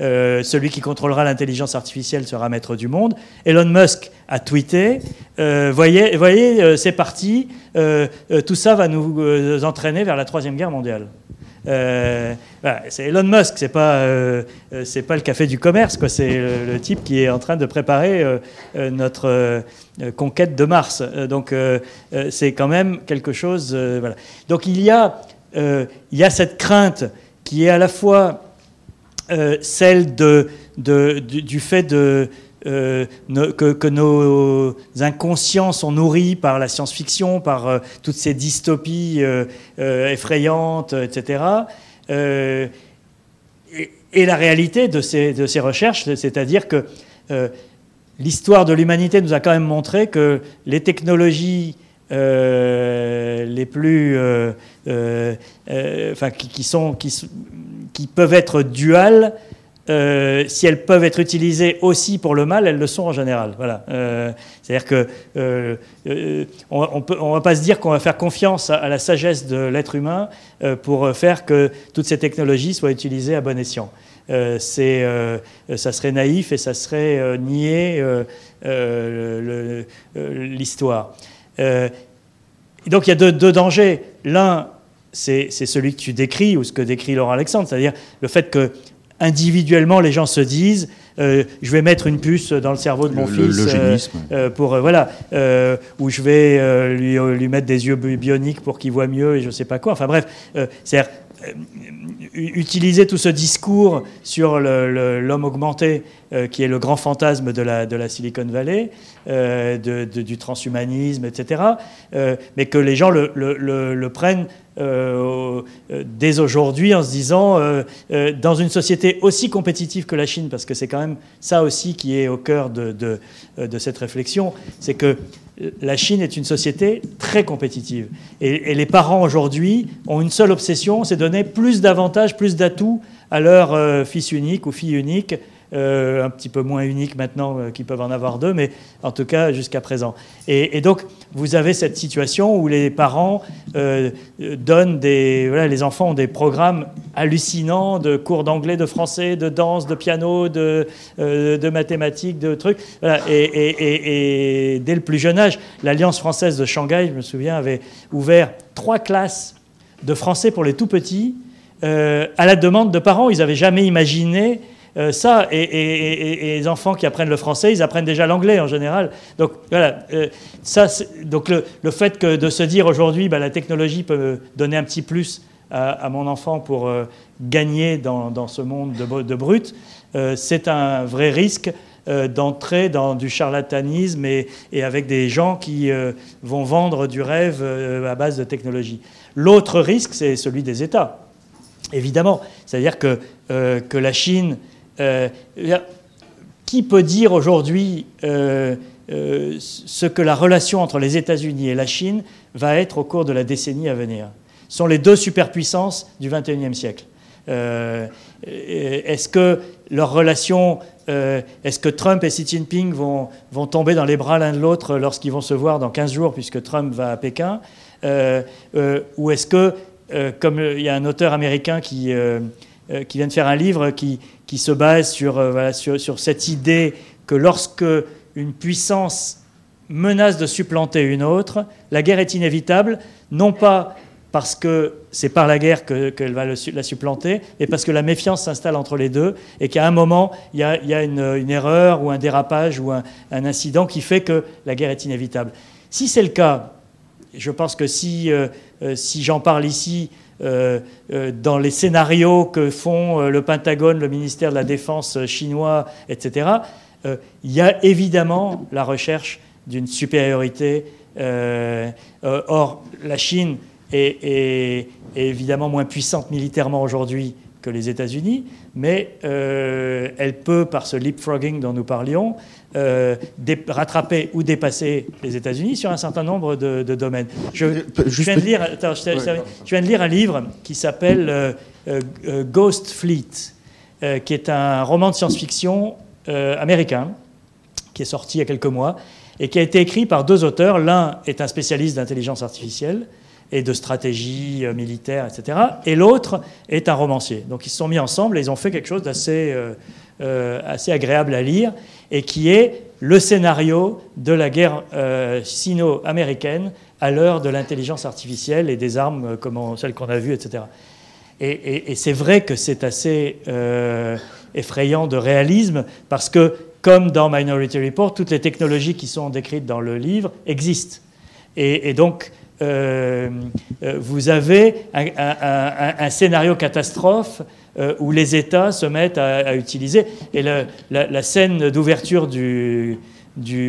euh, celui qui contrôlera l'intelligence artificielle sera maître du monde. Elon Musk a tweeté, euh, voyez, voyez euh, c'est parti, tout ça va nous entraîner vers la troisième guerre mondiale. C'est Elon Musk, c'est pas c'est pas le café du commerce, quoi. C'est le, type qui est en train de préparer notre conquête de Mars. donc c'est quand même quelque chose. Donc il y a il y a cette crainte qui est à la fois euh, celle de, du, fait de, euh, que, nos inconscients sont nourris par la science-fiction, par euh, toutes ces dystopies effrayantes, etc. Et, la réalité de ces, recherches, c'est-à-dire que l'histoire de l'humanité nous a quand même montré que les technologies les plus, enfin, qui, sont, qui peuvent être duales, euh, si elles peuvent être utilisées aussi pour le mal, elles le sont en général. Voilà. Euh, c'est-à-dire que euh, on, ne va pas se dire qu'on va faire confiance à, la sagesse de l'être humain pour faire que toutes ces technologies soient utilisées à bon escient. ça serait naïf et ça serait nier l'histoire. donc il y a deux dangers. L'un, c'est celui que tu décris, ou ce que décrit Laurent Alexandre, c'est-à-dire le fait que individuellement les gens se disent euh, je vais mettre une puce dans le cerveau de mon fils euh, euh, pour voilà ou je vais lui, lui, mettre des yeux bioniques pour qu'il voit mieux et je sais pas quoi. Enfin bref c'est utiliser tout ce discours sur l'homme augmenté, euh, qui est le grand fantasme de la, Silicon Valley, euh, de, du transhumanisme, etc., euh, mais que les gens le, prennent dès aujourd'hui en se disant, dans une société aussi compétitive que la Chine, parce que c'est quand même ça aussi qui est au cœur de cette réflexion, c'est que la Chine est une société très compétitive. Et, les parents aujourd'hui ont une seule obsession, c'est donner plus d'avantages, plus d'atouts à leur euh, fils unique ou fille unique euh, un petit peu moins uniques maintenant euh, qu'ils peuvent en avoir deux, mais en tout cas jusqu'à présent. Et, donc vous avez cette situation où les parents euh, donnent des... Voilà, les enfants ont des programmes hallucinants de cours d'anglais, de français, de danse, de piano, de, de mathématiques, de trucs. Et, et, dès le plus jeune âge, l'Alliance française de Shanghai, je me souviens, avait ouvert trois classes de français pour les tout petits à la demande de parents. Ils n'avaient jamais imaginé Euh, ça, et, les enfants qui apprennent le français, ils apprennent déjà l'anglais en général. Donc voilà, euh, donc le, fait de se dire aujourd'hui, bah, la technologie peut donner un petit plus à, mon enfant pour euh, gagner dans, ce monde de, brut, c'est un vrai risque d'entrer dans du charlatanisme et, avec des gens qui vont vendre du rêve à base de technologie. L'autre risque, c'est celui des États, évidemment. C'est-à-dire que la Chine euh, qui peut dire aujourd'hui euh, euh, ce que la relation entre les États-Unis et la Chine va être au cours de la décennie à venir? Ce sont les deux superpuissances du XXIe siècle. est-ce que leur relation, est-ce que Trump et Xi Jinping vont, vont tomber dans les bras l'un de l'autre lorsqu'ils vont se voir dans 15 jours, puisque Trump va à Pékin? Ou est-ce que, comme il y a un auteur américain qui, qui vient de faire un livre qui, qui se base euh, sur, sur, cette idée que lorsque une puissance menace de supplanter une autre, la guerre est inévitable, non pas parce que c'est par la guerre qu'elle va la supplanter, mais parce que la méfiance s'installe entre les deux et qu'à un moment, il y a, une, erreur ou un dérapage ou un, incident qui fait que la guerre est inévitable. Si c'est le cas, je pense que si, euh, euh, si j'en parle ici, euh, euh, dans les scénarios que font euh, le Pentagone, le ministère de la Défense chinois, etc., il y a évidemment la recherche d'une supériorité. or, la Chine est, évidemment moins puissante militairement aujourd'hui que les États-Unis, mais elle peut, par ce leapfrogging dont nous parlions, euh, rattraper ou dépasser les États-Unis sur un certain nombre de, domaines. Je, viens de lire, je, viens de lire un livre qui s'appelle euh, euh, Ghost Fleet, qui est un roman de science-fiction américain qui est sorti il y a quelques mois et qui a été écrit par deux auteurs. L'un est un spécialiste d'intelligence artificielle et de stratégie militaire, etc. Et l'autre est un romancier. Donc ils se sont mis ensemble et ils ont fait quelque chose d'assez assez agréable à lire et qui est le scénario de la guerre euh, sino-américaine à l'heure de l'intelligence artificielle et des armes euh, comme celles qu'on a vues, etc. Et, c'est vrai que c'est assez euh, effrayant de réalisme parce que, comme dans Minority Report, toutes les technologies qui sont décrites dans le livre existent. Et, donc, vous avez un scénario catastrophe euh, où les États se mettent à, utiliser. Et la, scène d'ouverture du,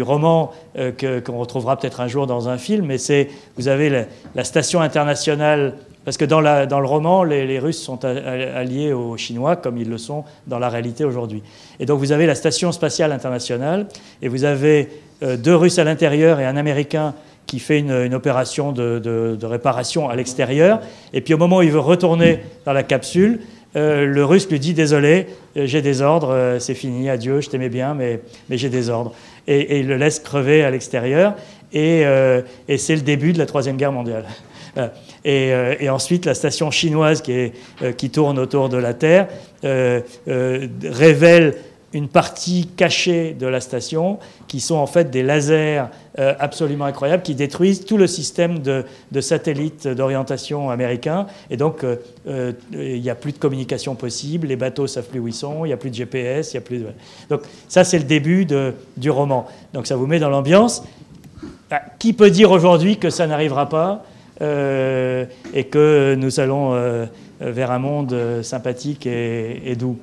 roman euh, qu'on retrouvera peut-être un jour dans un film, mais c'est vous avez la, station internationale parce que dans, le roman, les, Russes sont alliés aux Chinois comme ils le sont dans la réalité aujourd'hui. Et donc vous avez la station spatiale internationale et vous avez euh, deux Russes à l'intérieur et un Américain qui fait une, opération de, réparation à l'extérieur. Et puis au moment où il veut retourner dans la capsule, euh, le russe lui dit Désolé, euh, j'ai des ordres, euh, c'est fini, adieu, je t'aimais bien, mais, j'ai des ordres. Et, il le laisse crever à l'extérieur. Et, c'est le début de la Troisième Guerre mondiale. Et, ensuite, la station chinoise qui, qui, tourne autour de la Terre révèle une partie cachée de la station, qui sont en fait des lasers euh, absolument incroyables qui détruisent tout le système de, satellites d'orientation américains. Et donc, euh, euh, il n'y a plus de communication possible, les bateaux ne savent plus où ils sont, il n'y a plus de GPS, il n'y a plus. Donc, ça, c'est le début du roman. Donc, ça vous met dans l'ambiance. Bah, qui peut dire aujourd'hui que ça n'arrivera pas et que nous allons vers un monde sympathique et doux?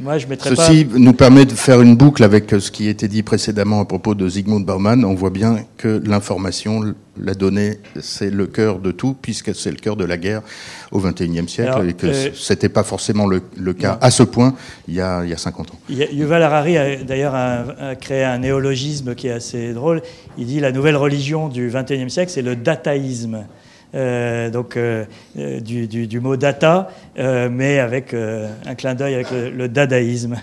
Moi, je Ceci nous permet de faire une boucle avec ce qui a été dit précédemment à propos de Zygmunt Bauman. On voit bien que l'information, la donnée, c'est le cœur de tout, puisque c'est le cœur de la guerre au XXIe siècle, et que euh, ce n'était pas forcément le, cas à ce point il y, a, il y a 50 ans. Yuval Harari a d'ailleurs créé un néologisme qui est assez drôle. Il dit la nouvelle religion du XXIe siècle, c'est le dataïsme. Euh, donc euh, euh, du, mot data, mais avec un clin d'œil avec le, dadaïsme.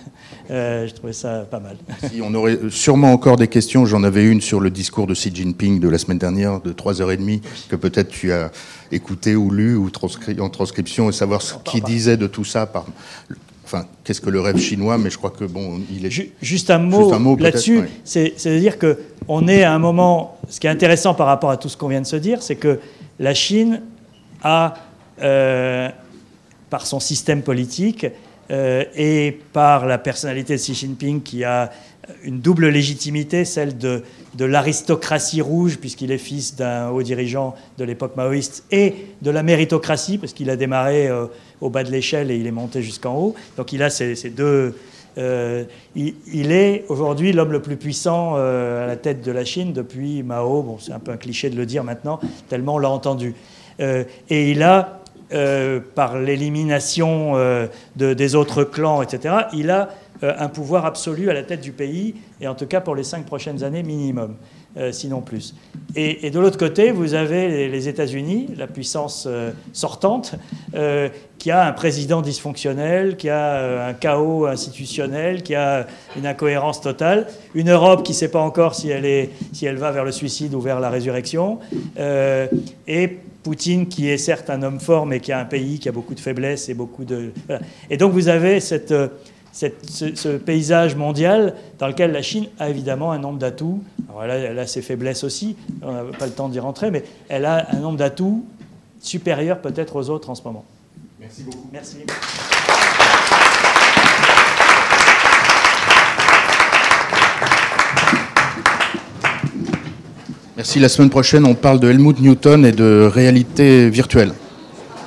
je trouvais ça pas mal. Si on aurait sûrement encore des questions, j'en avais une sur le discours de Xi Jinping de la semaine dernière de 3h30, que peut-être tu as écouté ou lu ou transcrit, en transcription, et savoir ce qu'il disait de tout ça par, enfin, qu'est-ce que le rêve chinois, mais je crois que bon, il est. Juste un mot, mot là-dessus, c'est de dire qu'on est à un moment. Ce qui est intéressant par rapport à tout ce qu'on vient de se dire, c'est que la Chine a, euh, par son système politique, et par la personnalité de Xi Jinping qui a une double légitimité, celle de, de l'aristocratie rouge, puisqu'il est fils d'un haut dirigeant de l'époque maoïste, et de la méritocratie, parce qu'il a démarré euh, au bas de l'échelle et il est monté jusqu'en haut. Donc il a ces, deux... Euh, il, est aujourd'hui l'homme le plus puissant euh, à la tête de la Chine depuis Mao. Bon, c'est un peu un cliché de le dire maintenant, tellement on l'a entendu. et il a, par l'élimination de, des autres clans, etc., il a euh, un pouvoir absolu à la tête du pays, et en tout cas pour les cinq prochaines années minimum, euh, sinon plus. Et, de l'autre côté, vous avez les, États-Unis, la puissance euh, sortante, qui a un président dysfonctionnel, qui a un chaos institutionnel, qui a une incohérence totale, une Europe qui ne sait pas encore si elle, est, si elle va vers le suicide ou vers la résurrection, et Poutine qui est certes un homme fort, mais qui a un pays qui a beaucoup de faiblesses et beaucoup de... Et donc vous avez cette ce, paysage mondial dans lequel la Chine a évidemment un nombre d'atouts. Alors elle a, ses faiblesses aussi, on n'a pas le temps d'y rentrer, mais elle a un nombre d'atouts supérieur peut-être aux autres en ce moment. Merci beaucoup. Merci. Merci. La semaine prochaine, on parle de Helmut Newton et de réalité virtuelle.